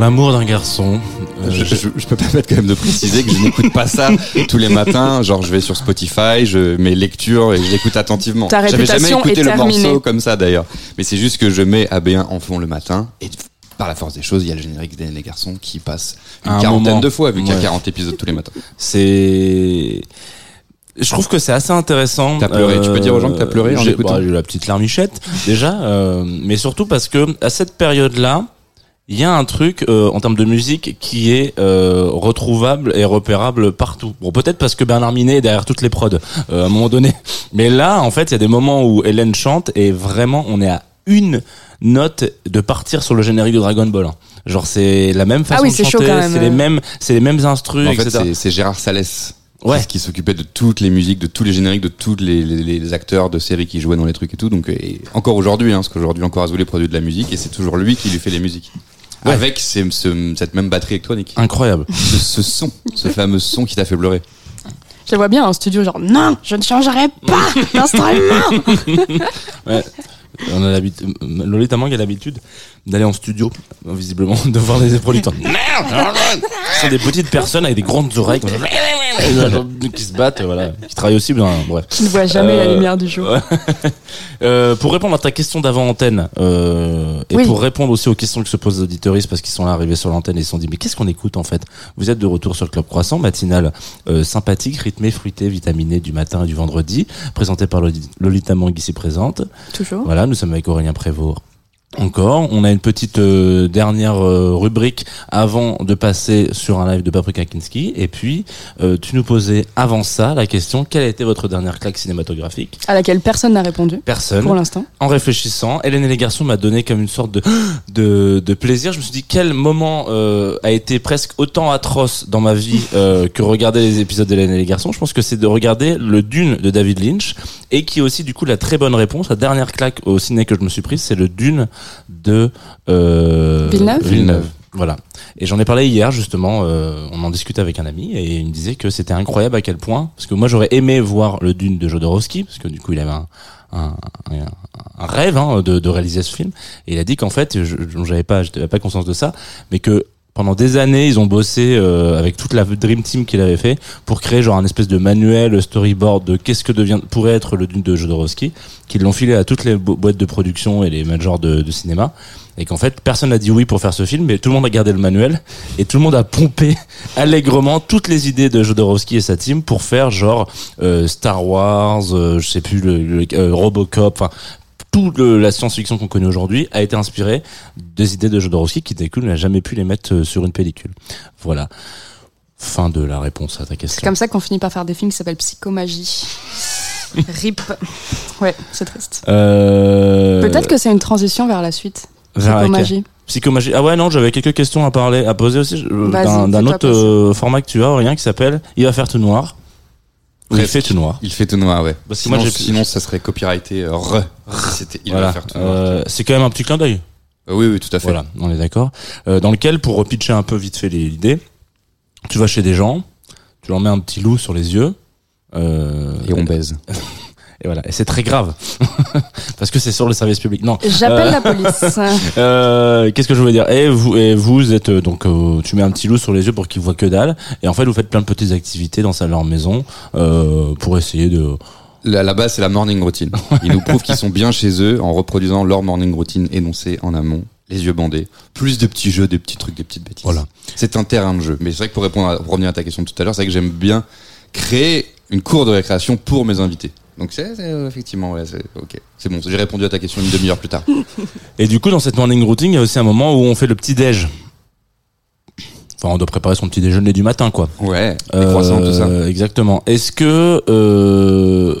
L'amour d'un garçon. euh, Je, je, je peux pas permettre quand même de préciser que je n'écoute pas ça (laughs) tous les matins. Genre, je vais sur Spotify, je mets lecture et je l'écoute attentivement. J'avais jamais écouté le morceau comme ça d'ailleurs. Mais c'est juste que je mets AB1 en fond le matin et par la force des choses, il y a le générique des garçons qui passe une un quarantaine moment. de fois vu qu'il y a Ouais. 40 épisodes tous les matins. C'est. Je trouve que c'est assez intéressant. T'as pleuré. Tu peux dire aux gens que t'as pleuré j'ai, écoutant bah, j'ai eu la petite larmichette déjà, euh, mais surtout parce que à cette période-là, il y a un truc euh, en termes de musique qui est euh, retrouvable et repérable partout. Bon, peut-être parce que Bernard Minet est derrière toutes les prods euh, à un moment donné, (laughs) mais là, en fait, il y a des moments où Hélène chante et vraiment, on est à une note de partir sur le générique de Dragon Ball. hein. Genre c'est la même façon oui, de chanter, c'est les mêmes, c'est les mêmes instrus, En fait, etc. c'est- c'est Gérard Salès. Ouais. Qui, qui s'occupait de toutes les musiques, de tous les génériques, de tous les, les- les acteurs de séries qui jouaient dans les trucs et tout. Donc, et encore aujourd'hui, hein, parce qu'aujourd'hui encore Azoulay produit de la musique et c'est toujours lui qui lui fait les musiques. Ouais. Avec ces- ce- cette même batterie électronique. Incroyable. ce, ce son, ce fameux son qui t'a fait pleurer. Je la vois bien en studio, genre non, je ne changerai pas (laughs) d'instrument. Ouais. On a l'habitude, Lolita Mang a l'habitude d'aller en studio, visiblement, (laughs) de voir les producteurs. (laughs) Merde! Ce sont des petites personnes avec des grandes oreilles, qui se battent, voilà, qui travaillent aussi bien, bref. Tu ne vois jamais la Euh, lumière du jour. (laughs) Euh, pour répondre à ta question d'avant antenne, euh, et Oui. pour répondre aussi aux questions que se posent les auditeuristes parce qu'ils sont là arrivés sur l'antenne et ils se sont dit mais qu'est-ce qu'on écoute en fait? Vous êtes de retour sur le Club Croissant, matinal euh, sympathique, rythmé, fruité, vitaminé du matin et du vendredi, présenté par Loli- Lolita Mang ici présente. Toujours. Voilà, nous sommes avec Aurélien Prévost. Encore, on a une petite euh, dernière euh, rubrique avant de passer sur un live de Paprika Kinski. Et puis, euh, tu nous posais avant ça la question quelle a été votre dernière claque cinématographique? À laquelle personne n'a répondu Personne. pour l'instant. En réfléchissant, Hélène et les garçons m'a donné comme une sorte de, (gasps) de de plaisir. Je me suis dit quel moment euh, a été presque autant atroce dans ma vie euh, que regarder les épisodes d'Hélène et les garçons. Je pense que c'est de regarder le Dune de David Lynch et qui est aussi du coup la très bonne réponse. La dernière claque au ciné que je me suis prise, c'est le Dune de euh, Villeneuve Villeneuve. Voilà. Et j'en ai parlé hier justement. euh, on en discutait avec un ami et il me disait que c'était incroyable à quel point parce que moi j'aurais aimé voir le Dune de Jodorowsky parce que du coup il avait un un, un- un rêve hein, de, de réaliser ce film et il a dit qu'en fait j'avais pas j'avais pas conscience de ça mais que pendant des années ils ont bossé euh, avec toute la dream team qu'il avait fait pour créer genre un espèce de manuel storyboard de qu'est-ce que devient pourrait être le Dune de Jodorowsky qu'ils l'ont filé à toutes les bo- boîtes de production et les managers de, cinéma. Et qu'en fait personne n'a dit oui pour faire ce film mais tout le monde a gardé le manuel et tout le monde a pompé (laughs) allègrement toutes les idées de Jodorowsky et sa team pour faire genre euh, Star Wars euh, je sais plus le, le- euh, Robocop toute le- la science-fiction qu'on connaît aujourd'hui a été inspirée des idées de Jodorowsky qui coup n'a jamais pu les mettre euh, sur une pellicule voilà fin de la réponse à ta C'est question comme ça qu'on finit par faire des films qui s'appellent Psychomagie. (laughs) RIP. Ouais, c'est triste. Euh, Peut-être que c'est une transition vers la suite. vers Psychomagie. Psychomagie. Ah ouais, non, j'avais quelques questions à parler, à poser aussi euh, d'un autre euh, format que tu as, rien qui s'appelle Il va faire tout noir. Il fait tout noir. Il fait tout noir, ouais. Parce que sinon, moi, sinon, ça serait copyrighté euh, re. C'était, il voilà. va faire tout noir. Euh, c'est quand même un petit clin d'œil. Euh, oui, oui, tout à fait. Voilà, on est d'accord. Euh, dans lequel, pour repitcher un peu vite fait les- l'idée, tu vas chez des gens, tu leur mets un petit loup sur les yeux. Euh, Et on baise. (laughs) et voilà. Et c'est très grave. (laughs) Parce que c'est sur le service public. Non. J'appelle Euh, la police. (laughs) Euh, Qu'est-ce que je voulais dire? Et vous, et vous êtes euh, donc, euh, tu mets un petit loup sur les yeux pour qu'il voit que dalle. Et en fait, vous faites plein de petites activités dans sa leur maison euh, pour essayer de. La, la base, c'est la morning routine. (laughs) Ils nous prouvent qu'ils sont bien chez eux en reproduisant leur morning routine énoncée en amont, les yeux bandés. Plus de petits jeux, des petits trucs, des petites bêtises. Voilà. C'est un terrain de jeu. Mais c'est vrai que pour répondre à, pour revenir à ta question de tout à l'heure, c'est vrai que j'aime bien créer une cour de récréation pour mes invités. Donc c'est c'est, euh, effectivement, ouais, c'est ok. C'est bon, j'ai répondu à ta question une demi-heure plus tard. (laughs) Et du coup, dans cette morning routine, il y a aussi un moment où on fait le petit déj. Enfin, on doit préparer son petit déjeuner du matin, quoi. Ouais, les croissants, tout ça. Euh, Exactement. Est-ce que, euh,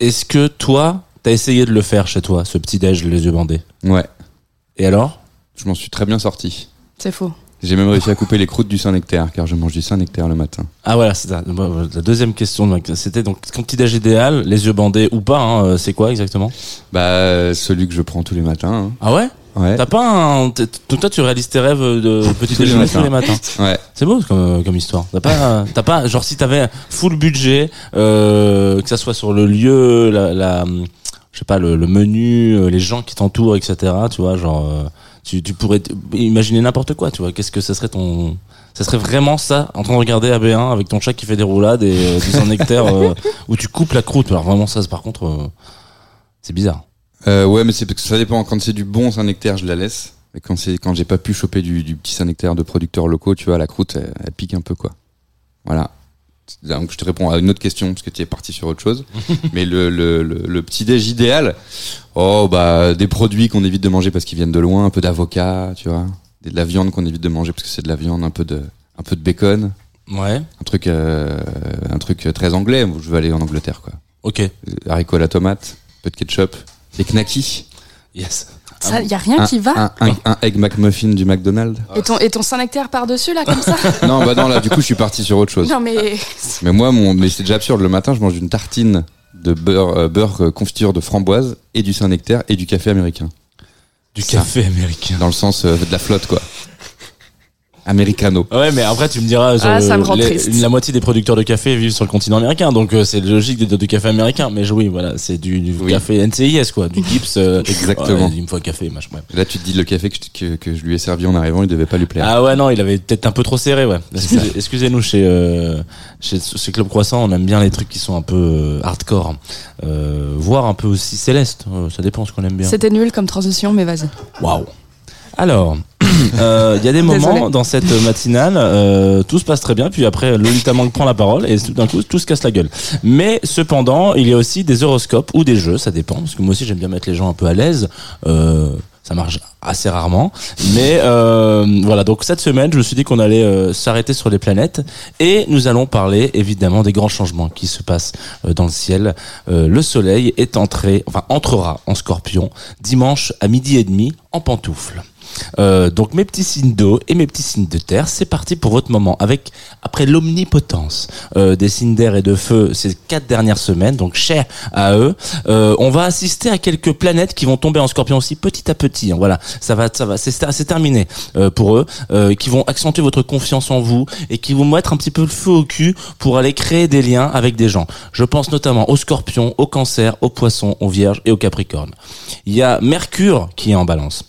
est-ce que toi, t'as essayé de le faire chez toi, ce petit déj, les yeux bandés? Ouais, Et alors? Je m'en suis très bien sorti. C'est faux. J'ai même réussi à couper les croûtes du Saint-Nectaire, car je mange du Saint-Nectaire le matin. Ah voilà, c'est ça. Bon, La deuxième question, c'était donc ton petit déj idéal, les yeux bandés ou pas, hein, euh, c'est quoi exactement? Bah, celui que je prends tous les matins. Ah ouais? Hein. Ouais. T'as pas un... Donc toi, tu réalises tes rêves de (laughs) petit Tous les déjeuner matins. tous les matins (laughs) Ouais. C'est beau comme, comme histoire. T'as pas, t'as pas, genre si t'avais full budget, euh, que ça soit sur le lieu, la, la je sais pas, le, le menu, euh, les gens qui t'entourent, etc. Tu vois, genre, euh, Tu, tu pourrais imaginer n'importe quoi, tu vois. Qu'est-ce que ça serait ton. Ça serait vraiment ça, en train de regarder AB1 avec ton chat qui fait des roulades et euh, du nectaire euh, (laughs) où tu coupes la croûte. Alors vraiment, ça, par contre, euh, c'est bizarre. Ouais, mais c'est parce que ça dépend. Quand c'est du bon Saint-Nectaire, je la laisse. Et quand c'est quand j'ai pas pu choper du, du petit Saint-Nectaire de producteurs locaux, tu vois, la croûte, elle, elle pique un peu, quoi. Voilà. Donc je te réponds à une autre question parce que tu es parti sur autre chose. (laughs) mais le, le, le, le petit déj idéal, oh bah des produits qu'on évite de manger parce qu'ils viennent de loin, un peu d'avocat, tu vois, de la viande qu'on évite de manger parce que c'est de la viande, un peu de un peu de bacon, Ouais, un truc euh, un truc très anglais. Je veux aller en Angleterre, quoi. ok. Euh, Haricots à la tomate, un peu de ketchup, des knackis. Yes. Ça, y a rien un, qui va. un, un, un egg McMuffin du McDonald's. Et ton, et ton Saint-Nectaire par-dessus, là, comme ça (laughs) non, bah non, là, du coup, je suis parti sur autre chose. Non, mais. Mais moi, mon, mais c'est déjà absurde. Le matin, je mange une tartine de beurre, euh, beurre euh, confiture de framboise et du Saint-Nectaire et du café américain. Du Ça. café américain. Dans le sens euh, de la flotte, quoi. Americano. Ouais, mais après tu me diras, Ah, euh, ça me rend les- triste. la moitié des producteurs de café vivent sur le continent américain, donc euh, c'est logique de dire du café américain. Mais oui, voilà, c'est du, du Oui. café NCIS quoi, du Gibbs. euh, (laughs) Exactement. ouais, il me faut un café, machin. ouais. Là, tu te dis, le café que je, que, que je lui ai servi en arrivant, il devait pas lui plaire. Ah ouais, non, il avait peut-être un peu trop serré, ouais. Excusez-nous, chez, euh, chez ce Club Croissant, on aime bien les trucs qui sont un peu euh, hardcore, euh, voire un peu aussi céleste. euh, ça dépend ce qu'on aime bien. C'était nul comme transition, mais vas-y. Waouh. Alors, (coughs) euh, il y a des moments dans cette matinale, euh, tout se passe très bien, puis après Lolita Mang prend la parole et tout d'un coup tout se casse la gueule. Mais cependant, il y a aussi des horoscopes ou des jeux, ça dépend, parce que moi aussi j'aime bien mettre les gens un peu à l'aise. Euh, ça marche assez rarement, mais euh, voilà. Donc cette semaine, je me suis dit qu'on allait euh, s'arrêter sur les planètes et nous allons parler évidemment des grands changements qui se passent euh, dans le ciel. Euh, le Soleil est entré, enfin entrera en Scorpion dimanche à midi et demi en pantoufles. Euh, donc mes petits signes d'eau et mes petits signes de terre, c'est parti pour votre moment. Avec après l'omnipotence euh, des signes d'air et de feu ces quatre dernières semaines, donc cher à eux, euh, on va assister à quelques planètes qui vont tomber en Scorpion aussi petit à petit. hein. voilà, ça va, ça va, c'est terminé euh, pour eux, euh, qui vont accentuer votre confiance en vous et qui vont mettre un petit peu le feu au cul pour aller créer des liens avec des gens. Je pense notamment aux Scorpions, aux Cancers, aux Poissons, aux Vierges et aux Capricornes. Il y a Mercure qui est en Balance.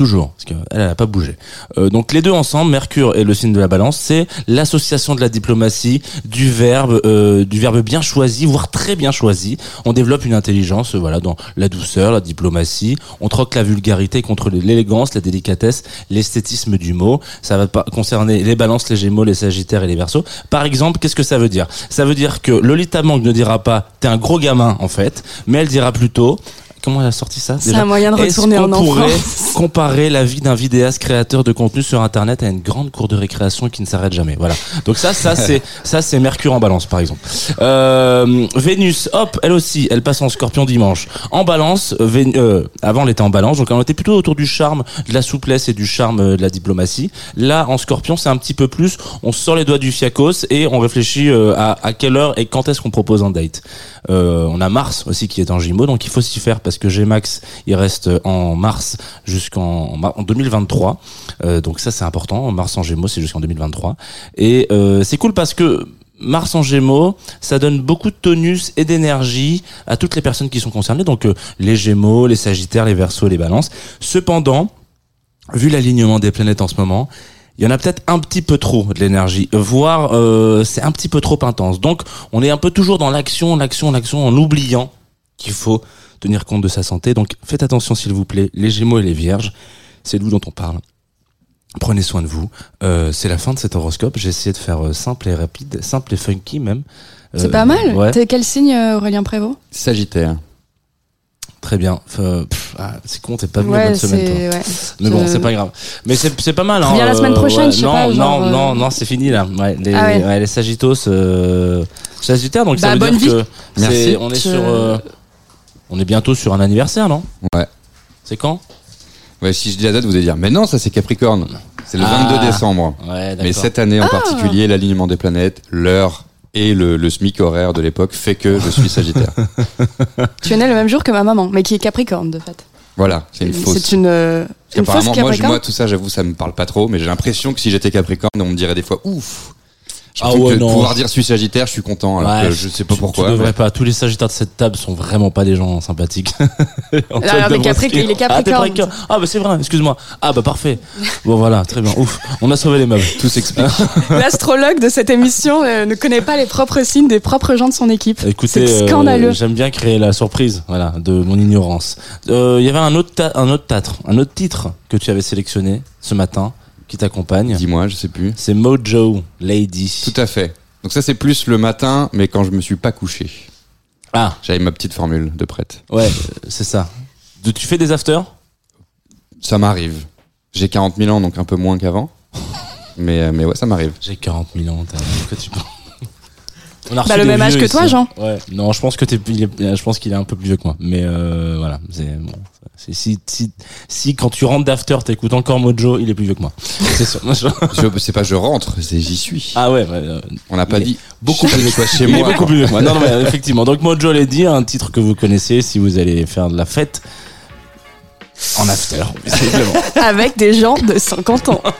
Toujours, parce qu'elle elle n'a pas bougé. Euh, donc les deux ensemble, Mercure et le signe de la Balance, c'est l'association de la diplomatie, du verbe, euh, du verbe bien choisi, voire très bien choisi. On développe une intelligence, euh, voilà, dans la douceur, la diplomatie. On troque la vulgarité contre l'élégance, la délicatesse, l'esthétisme du mot. Ça va concerner les Balances, les Gémeaux, les Sagittaires et les Verseaux. Par exemple, qu'est-ce que ça veut dire? Ça veut dire que Lolita Mang ne dira pas "t'es un gros gamin" en fait, mais elle dira plutôt Comment elle a sorti ça C'est un moyen de retourner en pourrait enfance. comparer la vie d'un vidéaste créateur de contenu sur internet à une grande cour de récréation qui ne s'arrête jamais? Voilà. Donc ça, ça c'est ça c'est Mercure en Balance par exemple. Euh, Vénus, hop, elle aussi, elle passe en Scorpion dimanche. En Balance, euh, Vén- euh, avant elle était en Balance, donc on était plutôt autour du charme, de la souplesse et du charme euh, de la diplomatie. Là, en Scorpion, c'est un petit peu plus. On sort les doigts du fiacos et on réfléchit euh, à, à quelle heure et quand est-ce qu'on propose un date. Euh, on a Mars aussi qui est en Gémeaux, donc il faut s'y faire parce que Gmax il reste en mars jusqu'en en mar- en 2023. Euh, donc ça c'est important. Mars en Gémeaux c'est jusqu'en 2023 et euh, c'est cool parce que Mars en Gémeaux, ça donne beaucoup de tonus et d'énergie à toutes les personnes qui sont concernées, donc euh, les Gémeaux, les Sagittaires, les Verseaux, les Balances. Cependant, vu l'alignement des planètes en ce moment, il y en a peut-être un petit peu trop de l'énergie, voire euh, c'est un petit peu trop intense. Donc on est un peu toujours dans l'action, l'action, l'action, en oubliant qu'il faut tenir compte de sa santé. Donc faites attention s'il vous plaît, les Gémeaux et les Vierges, c'est de vous dont on parle. Prenez soin de vous. Euh, c'est la fin de cet horoscope. J'ai essayé de faire euh, simple et rapide, simple et funky même. C'est Euh, pas mal. Ouais, T'es quel signe, euh, Aurélien Prévost? Sagittaire. Très bien. Pff, ah, c'est con, t'es pas venu la Ouais, bonne semaine toi. Ouais. Mais bon, c'est pas grave. Mais c'est c'est pas mal. Hein, Reviens la semaine prochaine, je sais non, pas, Non, genre, euh, non, non, c'est fini là. Ouais, les, Ah ouais. ouais, les Sagittos, euh, Sagittaire, donc ça Bah, veut bonne dire que c'est- Merci. on est sur, euh, on est bientôt sur un anniversaire, non? Ouais. C'est quand? Ouais, si je dis la date, vous allez dire, mais non, ça c'est Capricorne. C'est le Ah. 22 décembre. Ouais, d'accord. Mais cette année en particulier, l'alignement des planètes, l'heure et le, le SMIC horaire de l'époque fait que je suis Sagittaire. (laughs) Tu es né le même jour que ma maman, mais qui est Capricorne de fait. voilà, c'est une fausse. C'est une. euh, une fausse moi, moi, tout ça, j'avoue, ça me parle pas trop, mais j'ai l'impression que si j'étais Capricorne, on me dirait des fois, ouf, Ah ouais, que non. pouvoir dire je suis sagittaire, je suis content. Alors Ouais, que je sais pas tu- pourquoi. Tu devrais mais- pas. Tous les sagittaires de cette table sont vraiment pas des gens sympathiques. (laughs) Alors, il est Ah, Capricorne. Ah, bah c'est vrai, excuse-moi. Ah, bah parfait. Bon, voilà, très bien. Ouf, on a sauvé les meubles. Tout s'explique. (laughs) L'astrologue de cette émission euh, ne connaît pas les propres signes des propres gens de son équipe. Écoutez, C'est euh, scandaleux. j'aime bien créer la surprise, voilà, de mon ignorance. Euh, Il y avait un autre, un autre tâtre, un autre titre que tu avais sélectionné ce matin, qui t'accompagne. Dis-moi, je sais plus. C'est Mojo Lady. Tout à fait. Donc ça c'est plus le matin, mais quand je me suis pas couché. Ah, J'avais ma petite formule de prête. ouais, euh, c'est ça. De- Tu fais des afters? Ça m'arrive. J'ai 40 000 ans, donc un peu moins qu'avant. (laughs) Mais, euh, mais ouais, ça m'arrive. J'ai 40 000 ans. t'as- tu On a reçu Bah, le même âge que toi, ici. Jean. Ouais. Non, je pense que t'es, il est- je pense qu'il est un peu plus vieux que moi. Mais euh, voilà, c'est bon. C'est si, si, si quand tu rentres d'after, t'écoutes encore Mojo, il est plus vieux que moi. (laughs) C'est sûr. Moi, (laughs) je- C'est pas je rentre, c'est j'y suis. Ah ouais, ouais, euh, On n'a pas il est dit beaucoup plus vieux que chez il est moi. beaucoup quoi. plus vieux que moi. Non, non, mais effectivement. Donc Mojo l'a dit, un titre que vous connaissez si vous allez faire de la fête en after. Avec des gens de 50 ans. (laughs)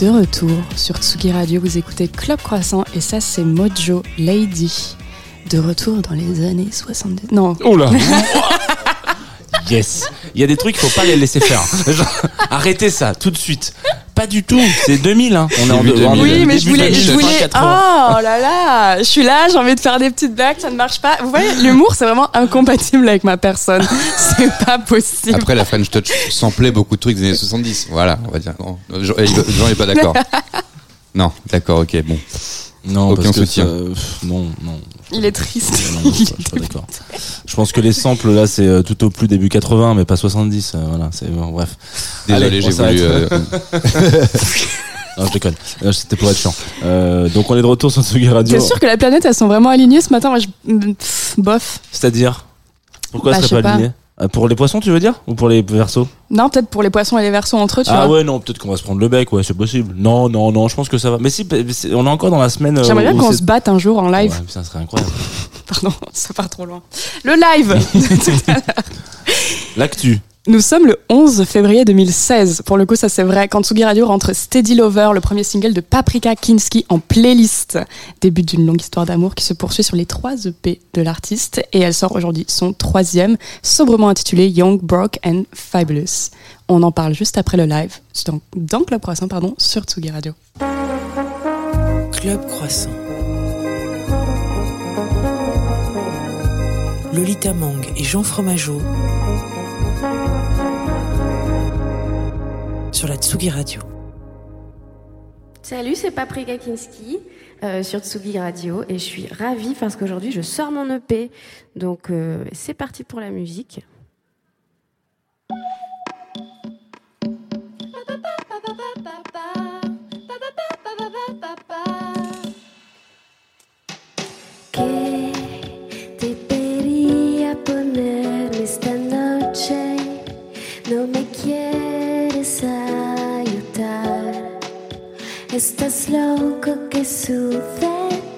de retour sur Tsugi Radio. Vous écoutez Club Croissant et ça, c'est Mojo Lady. De retour dans les années 70. Non, Oh là (laughs) Yes Il y a des trucs, faut pas les laisser faire. Genre, arrêtez ça, tout de suite. Pas du tout, c'est 2000. Hein. On est en, Début en 2000. Oui, mais je voulais, je 2000, voulais. 80. Oh là là, je suis là, j'ai envie de faire des petites blagues, ça ne marche pas. Vous voyez, l'humour, c'est vraiment incompatible avec ma personne. (laughs) C'est pas possible. Après, la French Touch samplait beaucoup de trucs des années 70. Voilà, on va dire. Non, Jean Jean est pas d'accord. (laughs) Non, d'accord, ok, bon. Non, Aucun parce que soutien. ça- pff, non, non. Il est triste. Non, non, je suis pas (laughs) d'accord. Je pense que les samples là, c'est euh, tout au plus début 80, mais pas 70. euh, voilà, c'est bon, bref. Désolé, Allez, j'ai voulu. euh, (laughs) Non, je déconne. Euh, C'était pour être chiant. Euh, donc on est de retour sur Tsugi Radio. T'es sûr que la planète, elles sont vraiment alignées ce matin? Moi, je. pff, bof. C'est-à-dire? Pourquoi Bah, serait sais pas pas. aligné Euh, Pour les poissons, tu veux dire Ou pour les versos Non, peut-être pour les poissons et les versos entre eux, tu Ah vois. ouais, non, peut-être qu'on va se prendre le bec, ouais, c'est possible. Non, non, non, je pense que ça va. Mais si, c'est- on est encore dans la semaine. euh, J'aimerais bien qu'on se batte un jour en live. Ouais, ça serait incroyable. (laughs) Pardon, ça part trop loin. Le live (laughs) (laughs) L'actu. Nous sommes le 11 février 2016. Pour le coup, ça c'est vrai. Quand Tsugi Radio rentre Steady Lover, le premier single de Paprika Kinski en playlist. Début d'une longue histoire d'amour qui se poursuit sur les trois EP de l'artiste. Et elle sort aujourd'hui son troisième, sobrement intitulé Young, Broke and Fabulous. On en parle juste après le live, dans, Club Croissant, pardon, sur Tsugi Radio. Club Croissant. Lolita Mang et Jean Fromageau sur la Tsugi Radio. Salut, c'est Paprika Kinski euh, sur Tsugi Radio et je suis ravie parce qu'aujourd'hui je sors mon EP. Donc euh, c'est parti pour la musique. Estás loco que sucede.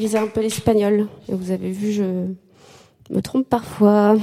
Réviser un peu l'espagnol. Et vous avez vu, je me trompe parfois.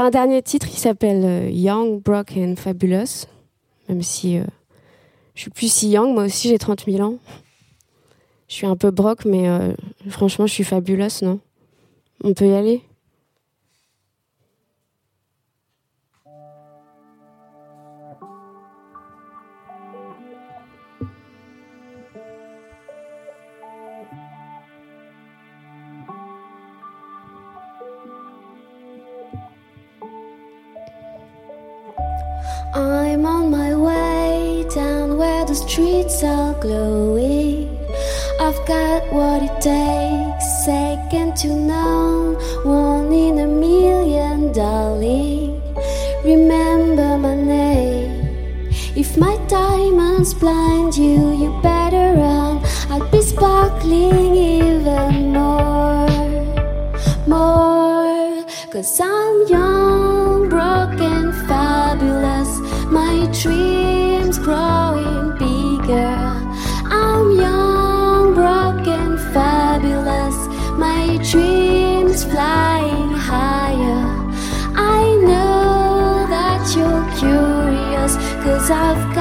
Un dernier titre qui s'appelle euh, Young, Broke and Fabulous. Même si euh, je suis plus si young, moi aussi j'ai 30 000 ans. Je suis un peu broke, mais euh, franchement je suis fabuleuse, non? On peut y aller? I'm on my way down where the streets are glowing. I've got what it takes, second to none, one in a million, darling. Remember my name. If my diamonds blind you, you better run. I'll be sparkling even more, more. Cause I'm young, broken, fabulous. My dreams growing bigger. I'm young, broken, fabulous. My dreams flying higher. I know that you're curious, Cause I've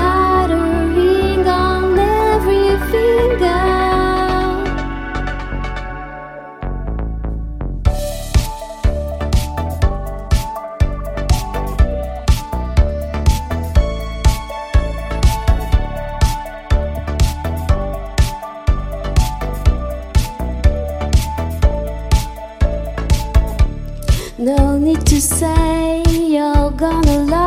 No need to say you're gonna love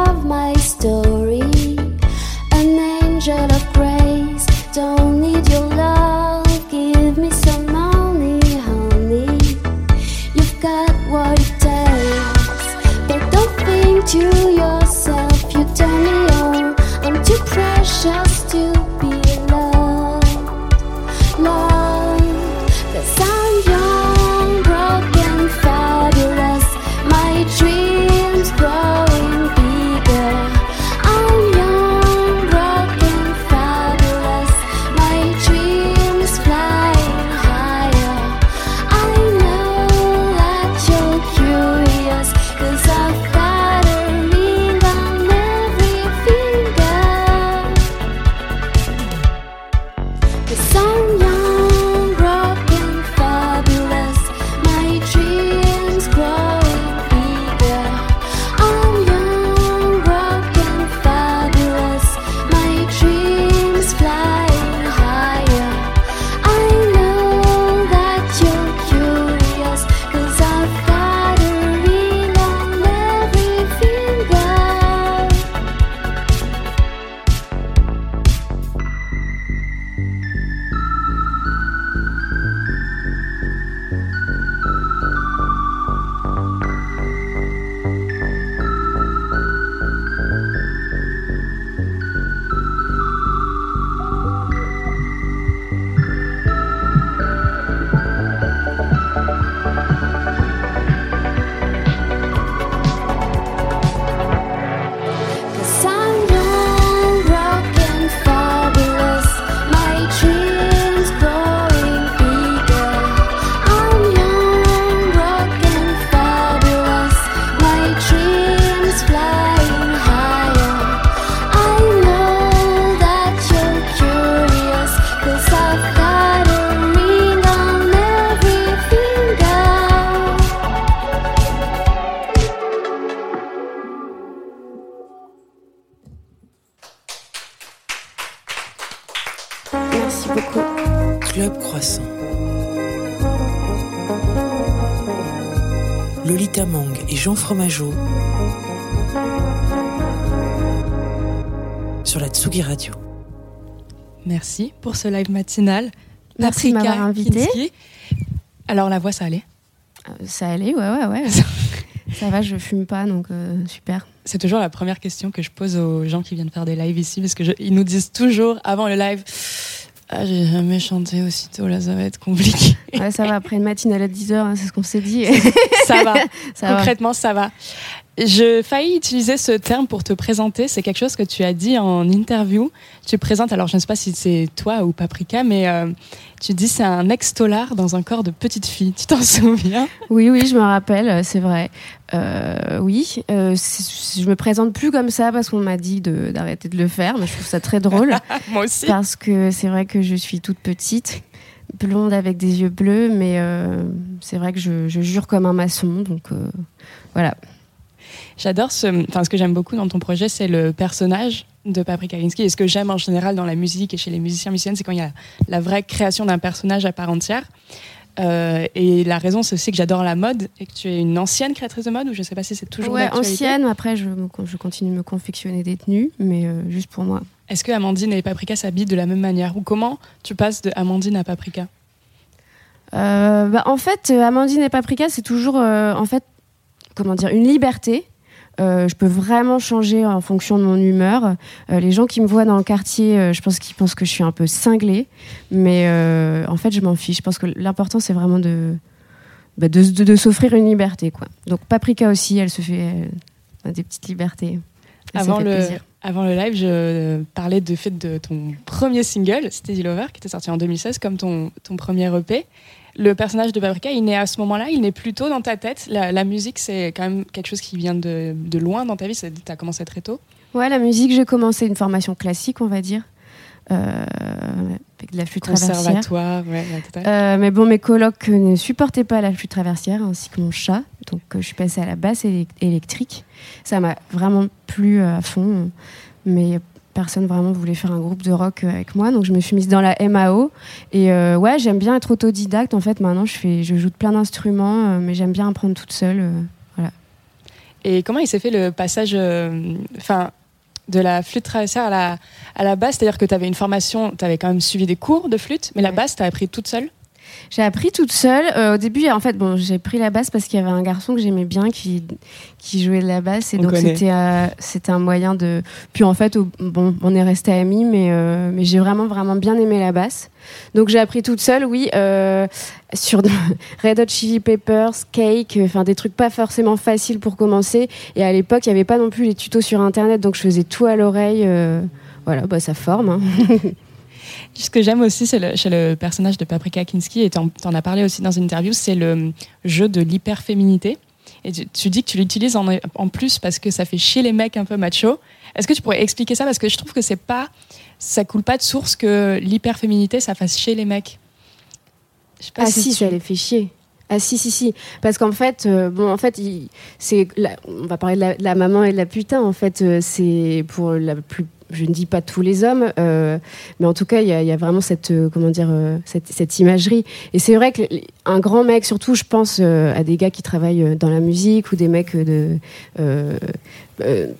Radio. Merci pour ce live matinal. Merci de Paprika m'avoir invité. Kinski. Alors la voix, ça allait Euh, Ça allait, ouais, ouais, ouais. (laughs) ça va, je fume pas, donc euh, super. C'est toujours la première question que je pose aux gens qui viennent faire des lives ici, parce qu'ils nous disent toujours avant le live Ah, j'ai jamais chanté aussitôt, là, ça va être compliqué. (laughs) Ouais, ça va, après une matinale à 10h, c'est ce qu'on s'est dit. ça va, (laughs) ça va. concrètement, ça va. Je faillis utiliser ce terme pour te présenter. C'est quelque chose que tu as dit en interview. Tu présentes, alors je ne sais pas si c'est toi ou Paprika, mais euh, tu dis c'est un ex-tolard dans un corps de petite fille. Tu t'en (laughs) souviens? Oui, oui, je me rappelle, euh, c'est vrai. Euh, oui, euh, je me présente plus comme ça parce qu'on m'a dit de- d'arrêter de le faire, mais je trouve ça très drôle (laughs) Moi aussi. parce que c'est vrai que je suis toute petite, blonde avec des yeux bleus, mais euh, c'est vrai que je, je jure comme un maçon, donc euh, voilà. J'adore ce. Enfin, ce que j'aime beaucoup dans ton projet, c'est le personnage de Paprika Linsky. Et ce que j'aime en général dans la musique et chez les musiciens musiciennes, c'est quand il y a la vraie création d'un personnage à part entière. Euh, et la raison, c'est aussi que j'adore la mode et que tu es une ancienne créatrice de mode, ou je sais pas si c'est toujours ouais, ancienne, après je, je continue de me confectionner des tenues, mais euh, juste pour moi. Est-ce que Amandine et Paprika s'habillent de la même manière? Ou comment tu passes de Amandine à Paprika? Euh, bah, en fait, Amandine et Paprika, c'est toujours, en fait, comment dire, une liberté. Euh, je peux vraiment changer en fonction de mon humeur. Euh, les gens qui me voient dans le quartier, euh, je pense qu'ils pensent que je suis un peu cinglée, mais en fait, je m'en fiche. Je pense que l'important, c'est vraiment de, bah, de, s'offrir une liberté, quoi. Donc Paprika aussi, elle se fait des petites libertés. Avant le, avant le live, je parlais de fait de ton premier single, Steady Lover, qui était sorti en 2016 comme ton, ton premier EP. Le personnage de Paprika, il naît à ce moment-là, il naît plutôt dans ta tête. La, la musique, c'est quand même quelque chose qui vient de, de loin dans ta vie, tu as commencé très tôt. Ouais, la musique, j'ai commencé une formation classique, on va dire. Euh, avec de la flûte traversière. Conservatoire, ouais, la totale. Euh, mais bon, mes colocs ne supportaient pas la flûte traversière, ainsi que mon chat. Donc, euh, je suis passée à la basse élec- électrique. Ça m'a vraiment plu à fond. Mais personne vraiment voulait faire un groupe de rock avec moi. Donc, je me suis mise dans la MAO. Et euh, ouais, j'aime bien être autodidacte. En fait, maintenant, je, fais, je joue de plein d'instruments, euh, mais j'aime bien apprendre toute seule. euh. Et comment il s'est fait le passage enfin, de la flûte traversière à la, à la basse. C'est-à-dire que tu avais une formation, tu avais quand même suivi des cours de flûte, mais la basse, tu as appris toute seule J'ai appris toute seule. Euh, au début, en fait, bon, j'ai pris la basse parce qu'il y avait un garçon que j'aimais bien qui, qui jouait de la basse. Et On donc, c'était euh, c'était un moyen de. Puis en fait, bon, on est restés amis, mais, euh, mais j'ai vraiment, vraiment bien aimé la basse. Donc, j'ai appris toute seule, oui, sur (laughs) Red Hot Chili Peppers, Cake, enfin des trucs pas forcément faciles pour commencer. Et à l'époque, il n'y avait pas non plus les tutos sur Internet, donc je faisais tout à l'oreille. voilà, bah, ça forme. hein. (laughs) Ce que j'aime aussi le- chez le personnage de Paprika Kinski, et tu en as parlé aussi dans une interview, c'est le jeu de l'hyperféminité. Et tu, tu dis que tu l'utilises en, en plus parce que ça fait chier les mecs un peu macho. Est-ce que tu pourrais expliquer ça? Parce que je trouve que c'est pas, ça coule pas de source que l'hyperféminité, ça fasse chier les mecs. Pas Ah si, tu- ça les fait chier. Ah si, si, si. Parce qu'en fait, euh, bon, en fait, c'est, on va parler de la, de la maman et de la putain. En fait, euh, c'est pour la plus, je ne dis pas tous les hommes, euh, mais en tout cas, il y y a vraiment cette, euh, comment dire, euh, cette, cette imagerie. Et c'est vrai que les- un grand mec, surtout, je pense euh, à des gars qui travaillent dans la musique ou des mecs de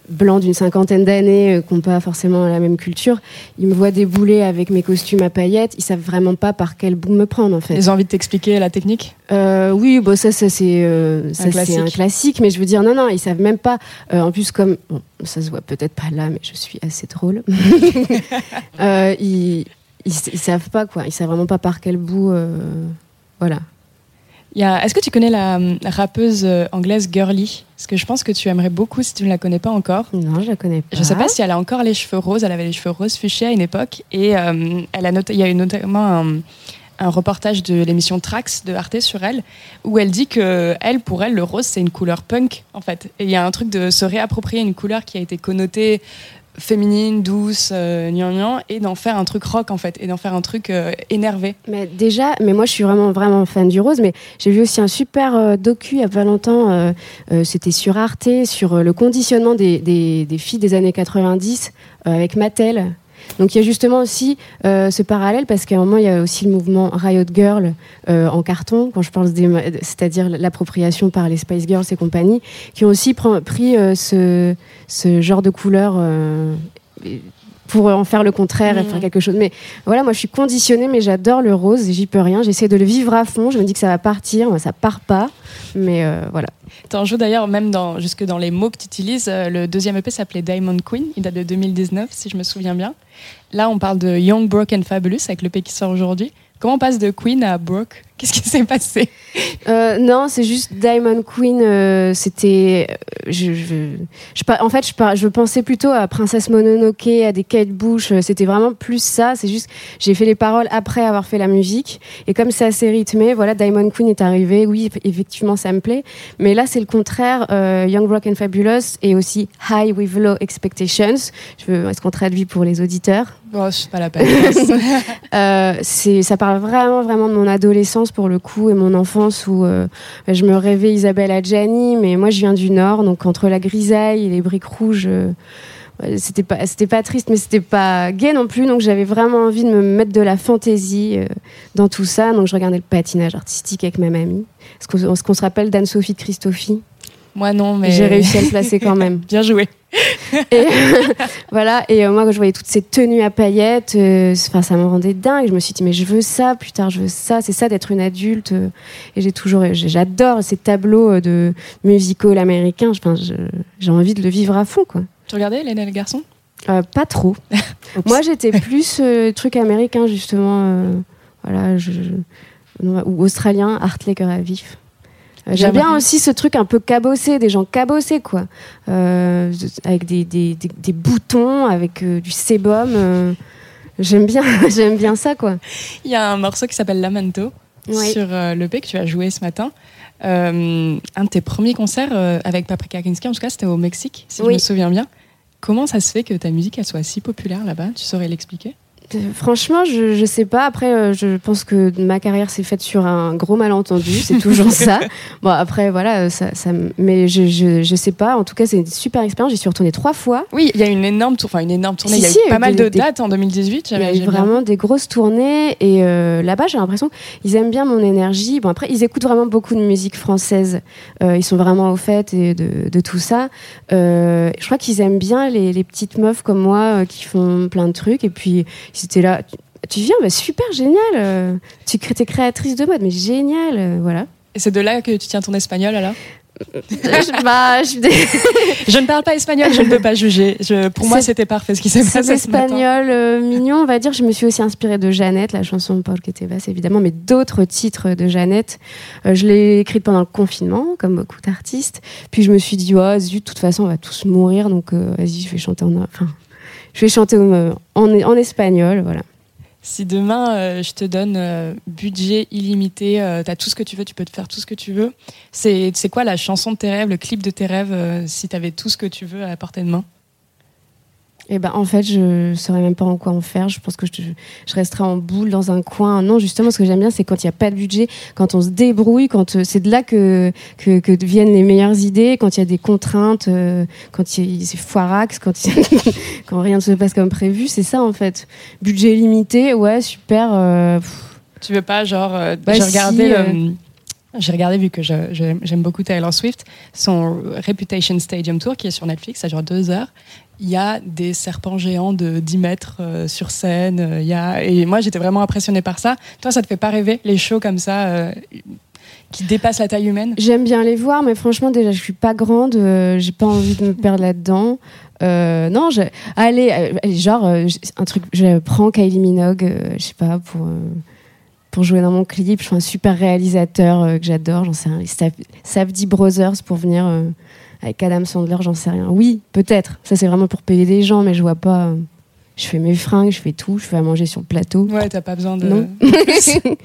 blancs d'une cinquantaine d'années euh, qui n'ont pas forcément la même culture. Ils me voient débouler avec mes costumes à paillettes. Ils savent vraiment pas par quel bout me prendre, en fait. Ils ont envie de t'expliquer la technique? Euh, oui, bon, ça, ça c'est euh, classique. un classique, mais je veux dire, non, non, ils savent même pas. Euh, en plus, comme bon, ça se voit peut-être pas là, mais je suis assez drôle. (laughs) euh, ils, ils, ils savent pas quoi. Ils savent vraiment pas par quel bout. euh, voilà. Est-ce que tu connais la rappeuse euh, anglaise Girly Parce que je pense que tu aimerais beaucoup si tu ne la connais pas encore. Non, je la connais pas. Je sais pas si elle a encore les cheveux roses. Elle avait les cheveux roses fuchsia à une époque. Et euh, elle a noté, il y a eu notamment un, un reportage de l'émission Trax de Arte sur elle, où elle dit que elle, pour elle, le rose, c'est une couleur punk, en fait. Et il y a un truc de se réapproprier une couleur qui a été connotée féminine, douce, euh, et d'en faire un truc rock, en fait, et d'en faire un truc euh, énervé. Mais déjà, mais moi je suis vraiment vraiment fan du rose. Mais j'ai vu aussi un super euh, docu il y longtemps. euh, C'était sur Arte sur le conditionnement des, des, des filles des années 90 euh, avec Mattel. Donc il y a justement aussi euh, ce parallèle parce qu'à un moment il y a aussi le mouvement Riot Girl euh, en carton, quand je c'est-à-dire l'appropriation par les Spice Girls et compagnie, qui ont aussi pris euh, ce, ce genre de couleur pour en faire le contraire et Mhm. faire quelque chose. Mais voilà, moi je suis conditionnée, mais j'adore le rose j'y peux rien. J'essaie de le vivre à fond. Je me dis que ça va partir, moi ça part pas, mais euh, voilà. T'en joues d'ailleurs même dans, jusque dans les mots que tu utilises. Euh, Le deuxième EP s'appelait Diamond Queen, il date de 2019 si je me souviens bien. Là on parle de Young, Broke and Fabulous avec l'EP qui sort aujourd'hui. Comment on passe de Queen à Broke? Qu'est-ce qui s'est passé? Euh, non, c'est juste Diamond Queen. euh, C'était, euh, je, je, je en fait, je, je pensais plutôt à Princesse Mononoke, à des Kate Bush. C'était vraiment plus ça. C'est juste, j'ai fait les paroles après avoir fait la musique. Et comme c'est assez rythmé, voilà, Diamond Queen est arrivé. Oui, eff- effectivement, ça me plaît. Mais là, c'est le contraire. euh, Young, Broke and Fabulous et aussi High with Low Expectations. Je veux, est-ce qu'on traduit pour les auditeurs? Bon, c'est pas la peine. (laughs) euh, c'est, ça parle vraiment, vraiment de mon adolescence pour le coup et mon enfance où euh, je me rêvais Isabelle Adjani, mais moi je viens du Nord, donc entre la grisaille et les briques rouges, euh, c'était pas, c'était pas triste, mais c'était pas gay non plus, donc j'avais vraiment envie de me mettre de la fantaisie euh, dans tout ça, donc je regardais le patinage artistique avec ma mamie. Est-ce qu'on, est-ce qu'on se rappelle d'Anne-Sophie de Christophie Moi non, mais J'ai réussi à le placer quand même. (laughs) Bien joué. (laughs) Et (laughs) voilà, et euh, moi quand je voyais toutes ces tenues à paillettes, euh, enfin ça me rendait dingue. Je me suis dit mais je veux ça, plus tard je veux ça, c'est ça d'être une adulte. euh, et j'ai toujours, j'adore ces tableaux de musical américains. J'ai envie de le vivre à fond quoi. Tu regardais Hélène et le garçon? Euh, pas trop. (laughs) Moi j'étais plus euh, truc américain justement, euh, voilà, je, je- ou australien, Art Laker à vif. Euh, J'aime bien aussi ce truc un peu cabossé, des gens cabossés, quoi. Euh, avec des, des, des- des boutons, avec euh, du sébum. euh, j'aime bien, (laughs) j'aime bien ça, quoi. Il y a un morceau qui s'appelle Lamento Oui. sur euh, l'EP que tu as joué ce matin. Euh, un de tes premiers concerts euh, avec Paprika Kinski, en tout cas, c'était au Mexique, si je me souviens bien. Comment ça se fait que ta musique elle soit si populaire là-bas? Tu saurais l'expliquer? Euh, Franchement, je, je sais pas. Après, euh, je pense que ma carrière s'est faite sur un gros malentendu. C'est toujours ça. (laughs) Bon, après, voilà, ça, mais je, je, je sais pas. En tout cas, c'est une super expérience. J'y suis retournée trois fois. Oui, il y a une énorme, tour- une énorme tournée. Si, il y a eu si, pas mal de des- dates en 2018. Il y a eu bien- vraiment des grosses tournées et euh, là-bas j'ai l'impression qu'ils aiment bien mon énergie. Bon après ils écoutent vraiment beaucoup de musique française. Euh, ils sont vraiment au fait et de, de tout ça. Euh, je crois qu'ils aiment bien les, les petites meufs comme moi qui font plein de trucs et puis ils étaient là. Tu, viens, bah, super génial. euh, tu t'es créatrice de mode, mais génial, euh, voilà. Et c'est de là que tu tiens ton espagnol alors? Je- bah, (laughs) je ne parle pas espagnol, je ne peux pas juger. Je- pour moi, c'était parfait ce qui s'est passé ce espagnol euh, mignon, on va dire. Je me suis aussi inspirée de Jeannette, la chanson Paul que basse évidemment, mais d'autres titres de Jeannette. Euh, je l'ai écrite pendant le confinement, comme beaucoup d'artistes. Puis je me suis dit, oh, zut, de toute façon, on va tous mourir, donc euh, vas-y, je vais chanter en, enfin, je vais chanter euh, en, espagnol. Si demain euh, je te donne euh, budget illimité, euh, t'as tout ce que tu veux, tu peux te faire tout ce que tu veux. C'est quoi la chanson de tes rêves, le clip de tes rêves, si t'avais tout ce que tu veux à portée de main? Et ben, en fait, je saurais même pas en quoi en faire. Je pense que je, je resterai en boule dans un coin. Non, justement, ce que j'aime bien, c'est quand il n'y a pas de budget, quand on se débrouille, quand euh, c'est de là que, que, que viennent les meilleures idées, quand il y a des contraintes, euh, quand c'est foirax, quand, (laughs) quand rien ne se passe comme prévu. C'est ça, en fait. Budget limité, ouais, super. euh, Tu veux pas, genre, euh, Bah, j'ai regardé, j'ai regardé vu que j'aime beaucoup Taylor Swift, son Reputation Stadium Tour qui est sur Netflix, ça dure deux heures. Il y a des serpents géants de 10 mètres euh, sur scène. euh, y a... Et moi, j'étais vraiment impressionnée par ça. Toi, ça te fait pas rêver les shows comme ça euh, qui dépassent la taille humaine? J'aime bien les voir, mais franchement, déjà, je suis pas grande, euh, j'ai pas envie de me perdre là-dedans. Non, allez, genre, un truc, je prends Kylie Minogue, je sais pas, pour, pour jouer dans mon clip. Je suis un super réalisateur que j'adore, j'en sais rien. Les Savdi Brothers pour venir avec Adam Sandler, j'en sais rien. Oui, peut-être. Ça, c'est vraiment pour payer des gens, mais je vois pas. je fais mes fringues, je fais tout, je fais à manger sur le plateau. Ouais, t'as pas besoin de. Non. (laughs)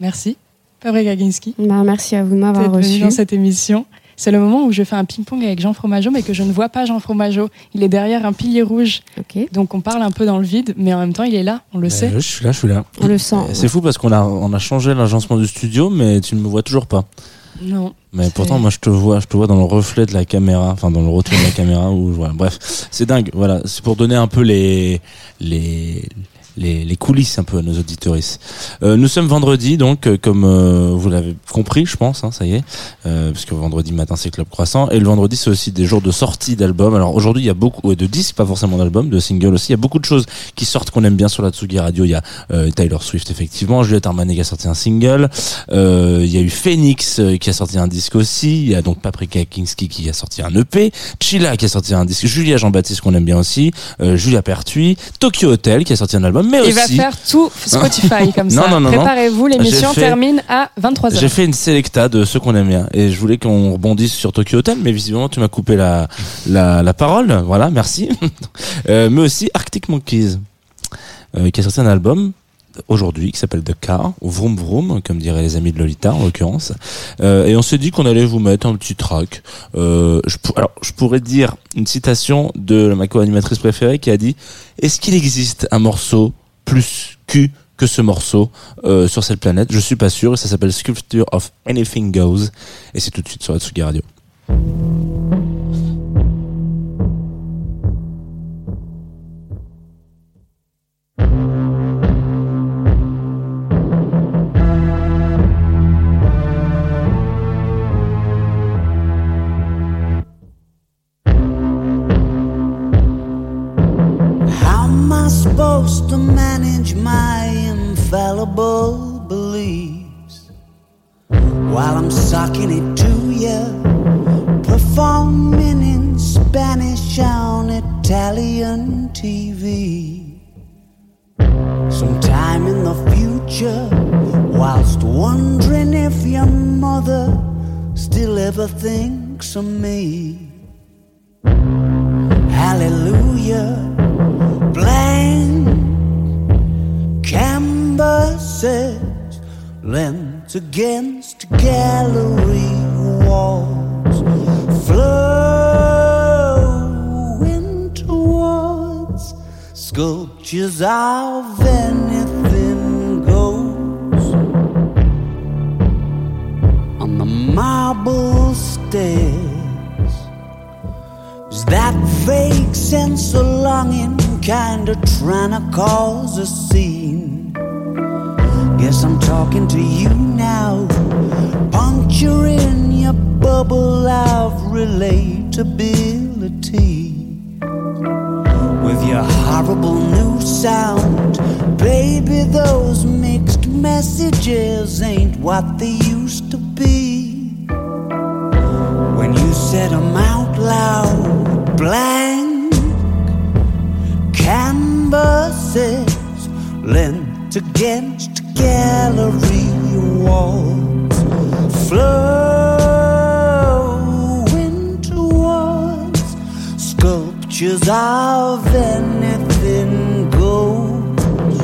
Merci, Fabrice Gaginski. Bah, merci à vous de m'avoir reçu. dans cette émission. C'est le moment où je fais un ping-pong avec Jean Fromageau, mais que je ne vois pas Jean Fromageau. Il est derrière un pilier rouge, Ok, donc on parle un peu dans le vide, mais en même temps, il est là, on le Mais sait. Je suis là, je suis là. on le sent. C'est fou parce qu'on a, on a changé l'agencement du studio, mais tu ne me vois toujours pas. Non. Mais pourtant, moi, je te vois, je te vois dans le reflet de la caméra, enfin dans le retour de la caméra. Ou voilà. Bref, c'est dingue. Voilà, c'est pour donner un peu les les les, les coulisses un peu à nos auditoristes. Euh, nous sommes vendredi, donc euh, comme euh, vous l'avez compris, je pense, hein, ça y est, euh, parce que vendredi matin c'est Club Croissant et le vendredi c'est aussi des jours de sortie d'albums. Alors aujourd'hui il y a beaucoup ouais, de disques, pas forcément d'albums, de singles aussi. Il y a beaucoup de choses qui sortent qu'on aime bien sur la Tsugi Radio. Il y a euh, Taylor Swift effectivement, Juliette Armanet qui a sorti un single. Il y a eu Phoenix qui a sorti un disque aussi. Il y a donc Paprika Kinski qui a sorti un EP. Chila qui a sorti un disque. Julia Jean-Baptiste qu'on aime bien aussi. Julia Pertuis. Tokyo Hotel qui a sorti un album. Mais Il va faire tout Spotify comme (laughs) ça. non, non, non. Préparez-vous, l'émission J'ai fait- termine à 23h. j'ai fait une sélecta de ceux qu'on aime bien. Et je voulais qu'on rebondisse sur Tokyo Hotel, mais visiblement tu m'as coupé la, la, la parole. Voilà, merci. (laughs) Euh, mais aussi Arctic Monkeys, euh, qui a sorti un album aujourd'hui qui s'appelle The Car ou Vroom Vroom comme diraient les amis de Lolita en l'occurrence. Euh, et on s'est dit qu'on allait vous mettre un petit track. Euh, alors, je pourrais dire une citation de ma co-animatrice préférée qui a dit est-ce qu'il existe un morceau plus cul que ce morceau euh, sur cette planète? Je suis pas sûr ça s'appelle Sculpture of Anything Goes et c'est tout de suite sur Atsugi Radio manage my infallible beliefs while I'm sucking it to you? Performing in Spanish on Italian TV. Sometime in the future, whilst wondering if your mother still ever thinks of me. Hallelujah blank canvases lent against gallery walls, Sculptures of anything goes on the marble stairs. Is that vague sense of longing kinda trying to cause a scene? Guess I'm talking to you now, puncturing your bubble of relatability with your horrible new sound. Baby, those mixed messages ain't what they used to be. When you said them out loud, blank canvases lent against gallery walls, flowing towards sculptures of anything goes.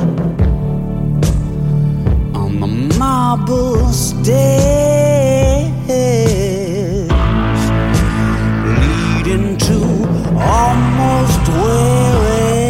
On the marble stairs leading to almost wherever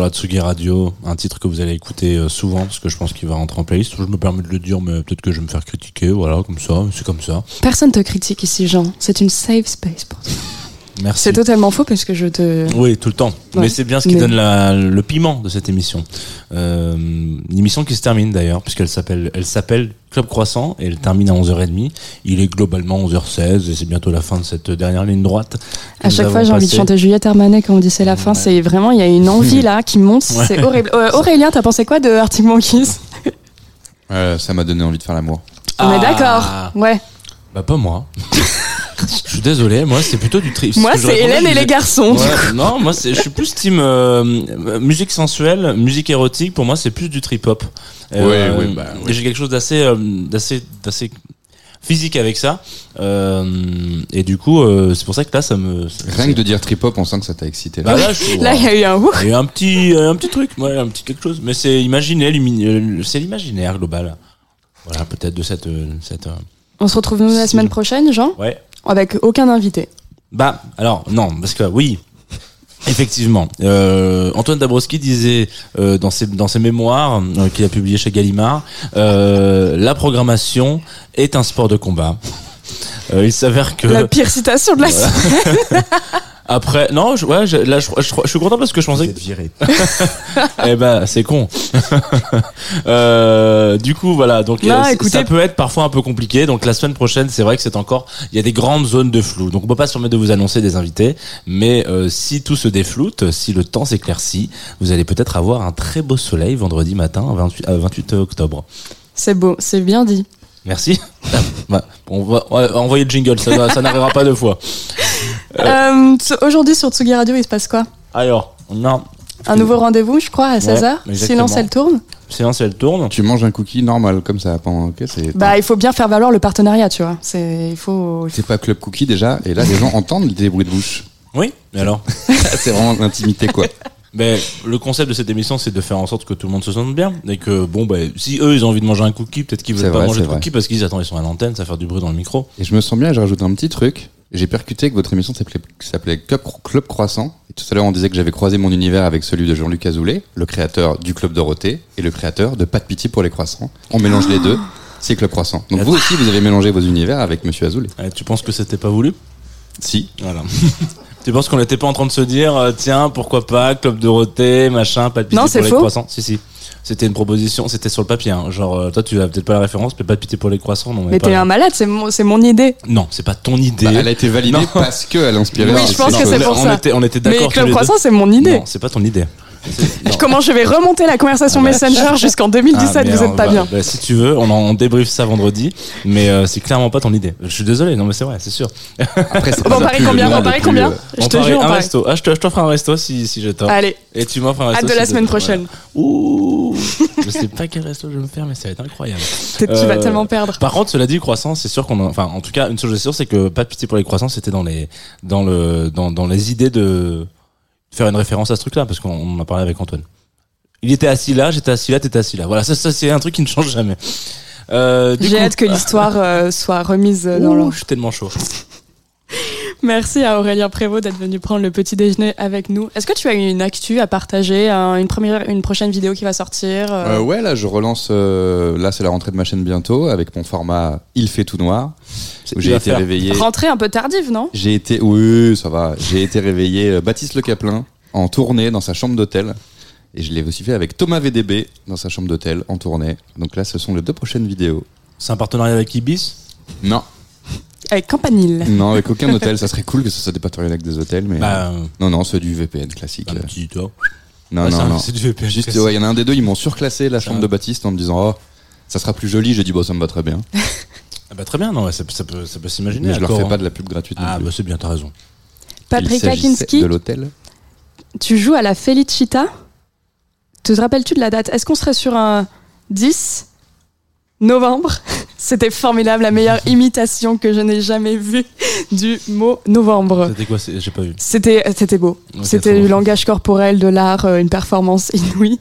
sur la Tsugi Radio, un titre que vous allez écouter euh, souvent parce que je pense qu'il va rentrer en playlist. Je me permets de le dire, mais peut-être que je vais me faire critiquer, voilà, comme ça, c'est comme ça. Personne te critique ici, Jean. C'est une safe space pour toi. Merci. C'est totalement faux parce que je te. Oui, tout le temps. Ouais. Mais c'est bien ce qui Mais- donne la- le piment de cette émission. Euh, une émission qui se termine d'ailleurs, puisqu'elle s'appelle, elle s'appelle Club Croissant et elle termine à 11h30. Il est globalement 11h16 et c'est bientôt la fin de cette dernière ligne droite. À chaque fois, j'ai envie de chanter Juliette Armanet quand on dit c'est la fin. Ouais. C'est vraiment, il y a une envie là qui monte. Ouais. C'est horrible. Euh, Aurélien, t'as pensé quoi de Arctic Monkeys? Euh, ça m'a donné envie de faire l'amour. On est Ah. d'accord. Ouais. Bah pas moi. (laughs) je suis désolé, moi c'est plutôt du tri. Moi, c'est Hélène et les garçons. Ouais, non, moi c'est, je suis plus team euh, euh, musique sensuelle, musique érotique. Pour moi, c'est plus du trip hop. Ouais, ouais, bah, et J'ai quelque chose d'assez, euh, d'assez, d'assez physique avec ça. Euh, et du coup, euh, c'est pour ça que là, ça me. Rien que de dire trip hop, on sent que ça t'a excité. Bah là, (laughs) je- Là, il y a eu un ouf. il y a eu un petit, euh, un petit truc, ouais, un petit quelque chose. Mais c'est imaginaire, euh, c'est l'imaginaire global. Voilà, peut-être de cette, euh, cette. euh, On se retrouve nous la semaine prochaine, Jean, Ouais. Avec aucun invité. Bah, alors, non, parce que oui, effectivement. Euh, Antoine Dabrowski disait euh, dans, ses, mémoires euh, qu'il a publié chez Gallimard, la programmation est un sport de combat. Euh, il s'avère que La pire citation de la semaine. (laughs) après, non, je, ouais, je, là, je, je- je suis content parce que je pensais que viré. (laughs) eh ben, c'est con. (laughs) euh, du coup, voilà. Donc, Non, euh, écoutez- ça peut être parfois un peu compliqué. Donc, la semaine prochaine, c'est vrai que c'est encore, il y a des grandes zones de flou. Donc, on peut pas se permettre de vous annoncer des invités. Mais euh, si tout se défloute, si le temps s'éclaircit, vous allez peut-être avoir un très beau soleil vendredi matin, 28, euh, 28 octobre. C'est beau, c'est bien dit. Merci. (laughs) Bah, on va, on va envoyer le jingle. Ça, ça n'arrivera pas deux fois. (laughs) Euh, Aujourd'hui, sur Tsugi Radio, il se passe quoi? Alors, on a Un nouveau rendez-vous, je crois, à 16h. exactement. Silence, elle tourne. Silence, elle tourne. Tu manges un cookie normal comme ça pendant. Bah, il faut bien faire valoir le partenariat, tu vois. C'est, il faut. C'est pas club cookie déjà, et là les gens (laughs) entendent des bruits de bouche. Oui, mais alors? C'est vraiment l'intimité quoi. Mais le concept de cette émission, c'est de faire en sorte que tout le monde se sente bien. Et que, bon, bah, si eux, ils ont envie de manger un cookie, peut-être qu'ils veulent pas vrai, manger de vrai. cookie parce qu'ils attends, ils sont à l'antenne, ça va faire du bruit dans le micro. Et je me sens bien, j'ai rajouté un petit truc. J'ai percuté que votre émission s'appelait Club, Club Croissant. Et tout à l'heure, on disait que j'avais croisé mon univers avec celui de Jean-Luc Azoulay, le créateur du Club Dorothée et le créateur de Pas de pitié pour les croissants. On mélange les deux, c'est Club Croissant. Donc vous aussi, vous avez mélangé vos univers avec Monsieur Azoulay. Eh, tu penses que c'était pas voulu? Si. Voilà. (laughs) tu penses qu'on n'était pas en train de se dire, euh, tiens, pourquoi pas, Club Dorothée, machin, pas de pitié Non, pour c'est les faux. croissants Si, si. C'était une proposition, c'était sur le papier. hein. Genre, euh, toi, tu as peut-être pas la référence, mais pas de pitié pour les croissants. Non, Mais pas t'es un malade, c'est mon, c'est mon idée. Non, c'est pas ton idée. Bah, elle a été validée Non. parce qu'elle inspirait. Oui, je pense que c'est pour on ça. Était, on était Mais d'accord. tous Club les deux. Croissant, c'est mon idée. Non, c'est pas ton idée. Comment je vais remonter la conversation Ah bah. Messenger jusqu'en 2017 Ah, Vous êtes pas bah, bien. bah, si tu veux, on en on débriefe ça vendredi, mais euh, c'est clairement pas ton idée. Je suis désolé, non mais c'est vrai, c'est sûr. Après, c'est On parie combien On parie combien euh, Je te jure, un resto. Ah, je te- je t'offre un resto si, si j'ai tort. Allez, Et tu m'offres un resto. hâte de la semaine prochaine. Ouh, (laughs) je sais pas quel resto je vais me faire, mais ça va être incroyable. Peut-être tu vas Euh, tellement perdre. Par contre, cela dit, croissant, c'est sûr qu'on, a- enfin, en tout cas, une chose est sûre, c'est que pas de pitié pour les croissants, c'était dans les, dans le, dans, dans les idées de faire une référence à ce truc-là, parce qu'on on en a parlé avec Antoine. Il était assis là, j'étais assis là, t'étais assis là. Voilà, ça, ça c'est un truc qui ne change jamais. Euh, J'ai coup- hâte que (laughs) l'histoire euh, soit remise euh, dans l'ordre. je suis tellement chaud. Merci à Aurélien Prévost d'être venu prendre le petit déjeuner avec nous. Est-ce que tu as une actu à partager, un- une première, une prochaine vidéo qui va sortir euh, Euh, ouais, là, je relance. euh, là, c'est la rentrée de ma chaîne bientôt avec mon format Il fait tout noir. Où j'ai été faire. réveillé. Rentrée un peu tardive, non? J'ai été, oui, ça va. J'ai été réveillé euh, Baptiste Le Caplin en tournée dans sa chambre d'hôtel. Et je l'ai aussi fait avec Thomas VDB dans sa chambre d'hôtel en tournée. Donc là, ce sont les deux prochaines vidéos. C'est un partenariat avec Ibis? Non, Avec Campanile. non, avec aucun hôtel. Ça serait cool que ce soit des partenariats avec des hôtels, mais Bah, euh, non, non, c'est du VPN classique. un petit toi. Non, Ouais, non, non. C'est du VPN. Juste, ouais, il y en a un des deux, ils m'ont surclassé la chambre Ah. de Baptiste en me disant, oh, ça sera plus joli. J'ai dit, bon, ça me va très bien. (laughs) Ah bah, très bien, non, ouais, ça, ça peut, ça peut s'imaginer. Mais je leur fais hein. pas de la pub gratuite. Ah bah c'est bien, t'as raison. Patrick Akinski, de l'hôtel. tu joues à la Felicita. Te rappelles-tu de la date? Est-ce qu'on serait sur un 10 novembre? C'était formidable, la meilleure (laughs) imitation que je n'ai jamais vue du mot novembre. C'était quoi J'ai pas vu. C'était c'était beau. C'était du langage corporel, de l'art, euh, une performance inouïe.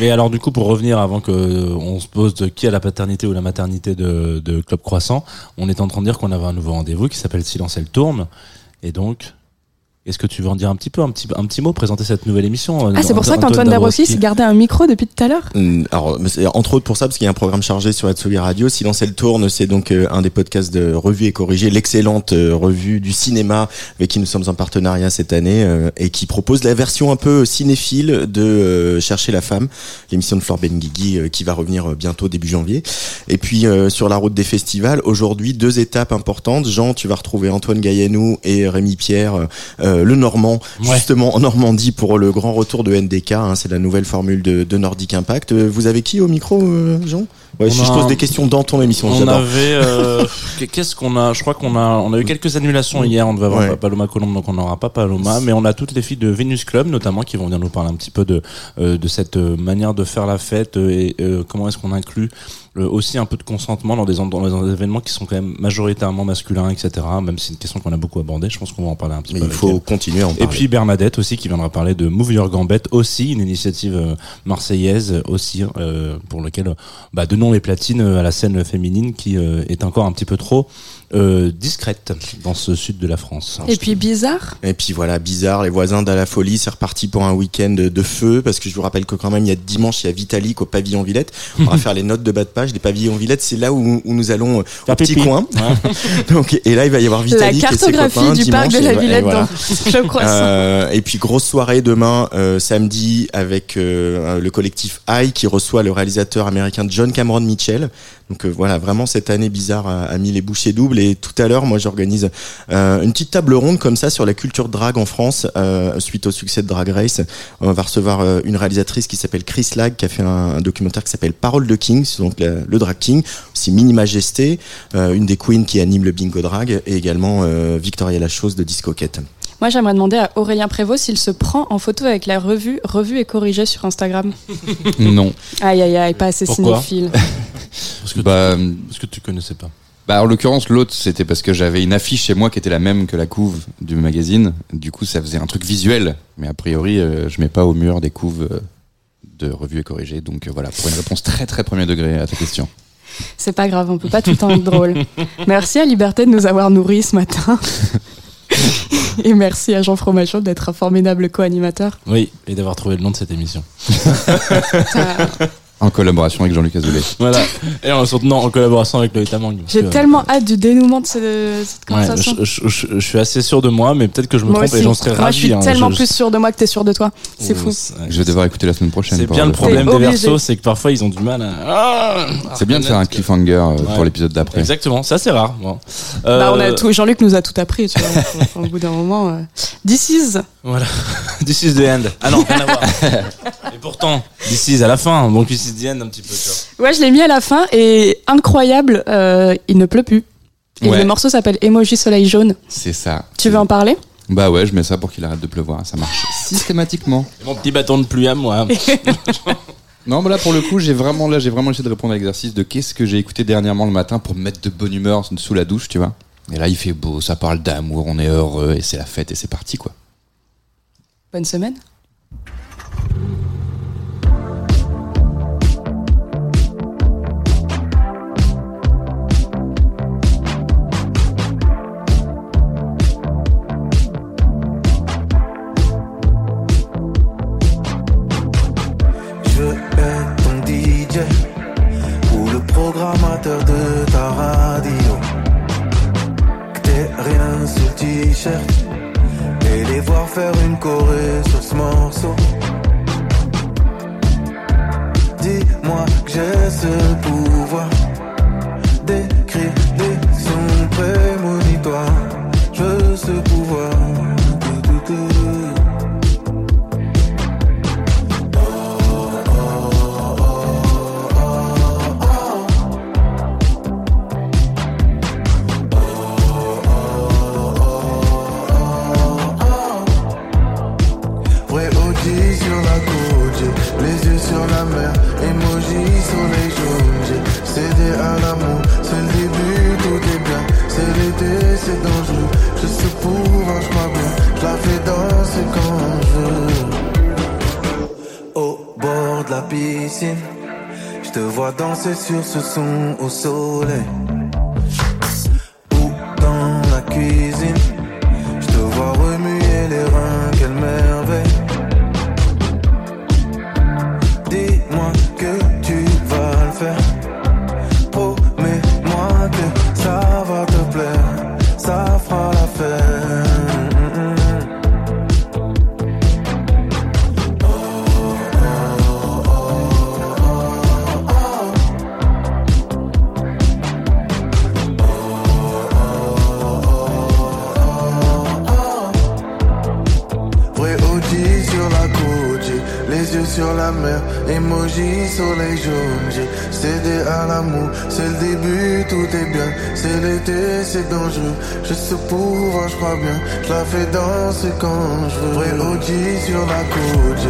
Mais alors du coup, pour revenir avant que euh, on se pose de qui a la paternité ou la maternité de, de Club Croissant, on est en train de dire qu'on avait un nouveau rendez-vous qui s'appelle Silence elle tourne. Et donc, est-ce que tu veux en dire un petit peu, un petit, un petit mot, présenter cette nouvelle émission euh, Ah, c'est pour ça qu'Antoine Dabrowski s'est gardé un micro depuis tout à l'heure Mm, Alors, mais c'est entre autres pour ça, parce qu'il y a un programme chargé sur Atsugi Radio. Silence elle tourne, c'est donc euh, un des podcasts de Revue et Corrigé, l'excellente euh, revue du cinéma avec qui nous sommes en partenariat cette année euh, et qui propose la version un peu cinéphile de euh, Chercher la femme, l'émission de Flore Benguigui euh, qui va revenir euh, bientôt début janvier. Et puis euh, sur la route des festivals, aujourd'hui deux étapes importantes. Jean, tu vas retrouver Antoine Gaillanou et Rémi Pierre, euh, le Normand, Ouais. justement en Normandie pour le grand retour de NDK. hein, c'est la nouvelle formule de, de Nordic Impact. Euh, Vous avez qui au micro, euh, Jean? Ouais, Si a je pose des questions dans ton émission, On avait, (laughs) qu'est-ce qu'on a? Je crois qu'on a, on a eu quelques annulations hier. On devait avoir Ouais. Paloma Colombe, donc on n'aura pas Paloma, mais on a toutes les filles de Venus Club, notamment, qui vont venir nous parler un petit peu de de cette manière de faire la fête et comment est-ce qu'on inclut euh, aussi un peu de consentement dans des, dans des événements qui sont quand même majoritairement masculins, etc. Même si c'est une question qu'on a beaucoup abordée. Je pense qu'on va en parler un petit Mais peu. il faut elle. continuer à en Et parler. puis Bernadette aussi qui viendra parler de Move Your Gambette aussi une initiative euh, marseillaise aussi euh, pour lequel euh, bah, donnons les platines à la scène féminine qui euh, est encore un petit peu trop euh, discrète dans ce sud de la France. Et puis bizarre Et puis voilà, bizarre, les voisins d'À la Folie, c'est reparti pour un week-end de, de feu, parce que je vous rappelle que quand même, il y a dimanche, il y a Vitalik au pavillon Villette. On va (laughs) faire les notes de bas de page. Les pavillons Villette, c'est là où, où nous allons euh, au petit coin. (laughs) Donc, et là, il va y avoir La Vitalik et ses cartographie copains du parc dimanche, de la et- et Villette voilà. dans Club Croissant. Euh, et puis grosse soirée demain, euh, samedi, avec euh, le collectif AI qui reçoit le réalisateur américain John Cameron Mitchell. Donc euh, voilà, vraiment cette année bizarre a, mis les bouchées doubles. Et tout à l'heure, moi, j'organise euh, une petite table ronde comme ça sur la culture drag en France euh, suite au succès de Drag Race. On va recevoir une réalisatrice qui s'appelle Chris Lag qui a fait un, documentaire qui s'appelle Parole de King, donc le, drag king. Aussi Mini Majesté, une des queens qui anime le bingo drag, et également Victoria Lachose de Discoquette. Moi, j'aimerais demander à Aurélien Prévost s'il se prend en photo avec la revue Revue et corrigée sur Instagram. (laughs) Non. Aïe, aïe, aïe, pas assez Pourquoi cinéphile. (laughs) Parce que, Bah, tu, parce que tu connaissais pas. bah, en l'occurrence, l'autre, c'était parce que j'avais une affiche chez moi qui était la même que la couve du magazine. Du coup, ça faisait un truc visuel. Mais a priori, euh, je mets pas au mur des couves euh, de revue et corrigée. Donc euh, voilà, pour une réponse très très premier degré à ta question. C'est pas grave, on peut pas tout le temps être drôle. (laughs) Merci à Liberté de nous avoir nourris ce matin. (laughs) Et merci à Jean Fromageau d'être un formidable co-animateur. Oui, et d'avoir trouvé le nom de cette émission. (laughs) En collaboration avec Jean-Luc Azoulay. (laughs) Voilà. Et en soutenant en collaboration avec le Tamang. parce J'ai que, tellement hâte du dénouement de ce- cette Ouais, conversation. je, je- je- je suis assez sûr de moi, mais peut-être que je me Moi trompe et j'en serais Moi, ravi. je suis hein. tellement Je- plus sûr de moi que t'es sûr de toi. C'est fou. Je vais devoir écouter la semaine prochaine. C'est bien le problème des versos, c'est que parfois ils ont du mal à. Ah, C'est bien de faire un cliffhanger euh, Ouais. pour l'épisode d'après. Exactement, ça c'est rare. Bon. Bah, on a Euh, tout, Jean-Luc nous a tout appris, tu vois. (laughs) Au bout d'un moment. euh, This is. Voilà. (laughs) This is the end. Ah non, rien à voir. Et pourtant, this is à la fin, donc this end un petit peu, tu vois. Ouais, je l'ai mis à la fin et incroyable, euh, il ne pleut plus. Et Ouais. le morceau s'appelle Emoji Soleil Jaune. C'est ça. Tu veux en parler? Bah ouais, je mets ça pour qu'il arrête de pleuvoir. Ça marche systématiquement. Et mon petit bâton de pluie à moi. (laughs) Non, bah là pour le coup, j'ai vraiment là, j'ai vraiment essayé de répondre à l'exercice de qu'est-ce que j'ai écouté dernièrement le matin pour me mettre de bonne humeur sous la douche, tu vois. Et là, il fait beau, ça parle d'amour, on est heureux et c'est la fête et c'est parti quoi. Bonne semaine. Et les voir faire une choré sur ce morceau. Dis-moi que j'ai ce pouvoir sur ce son au soleil. Quand je veux. Vrai OG sur la côte,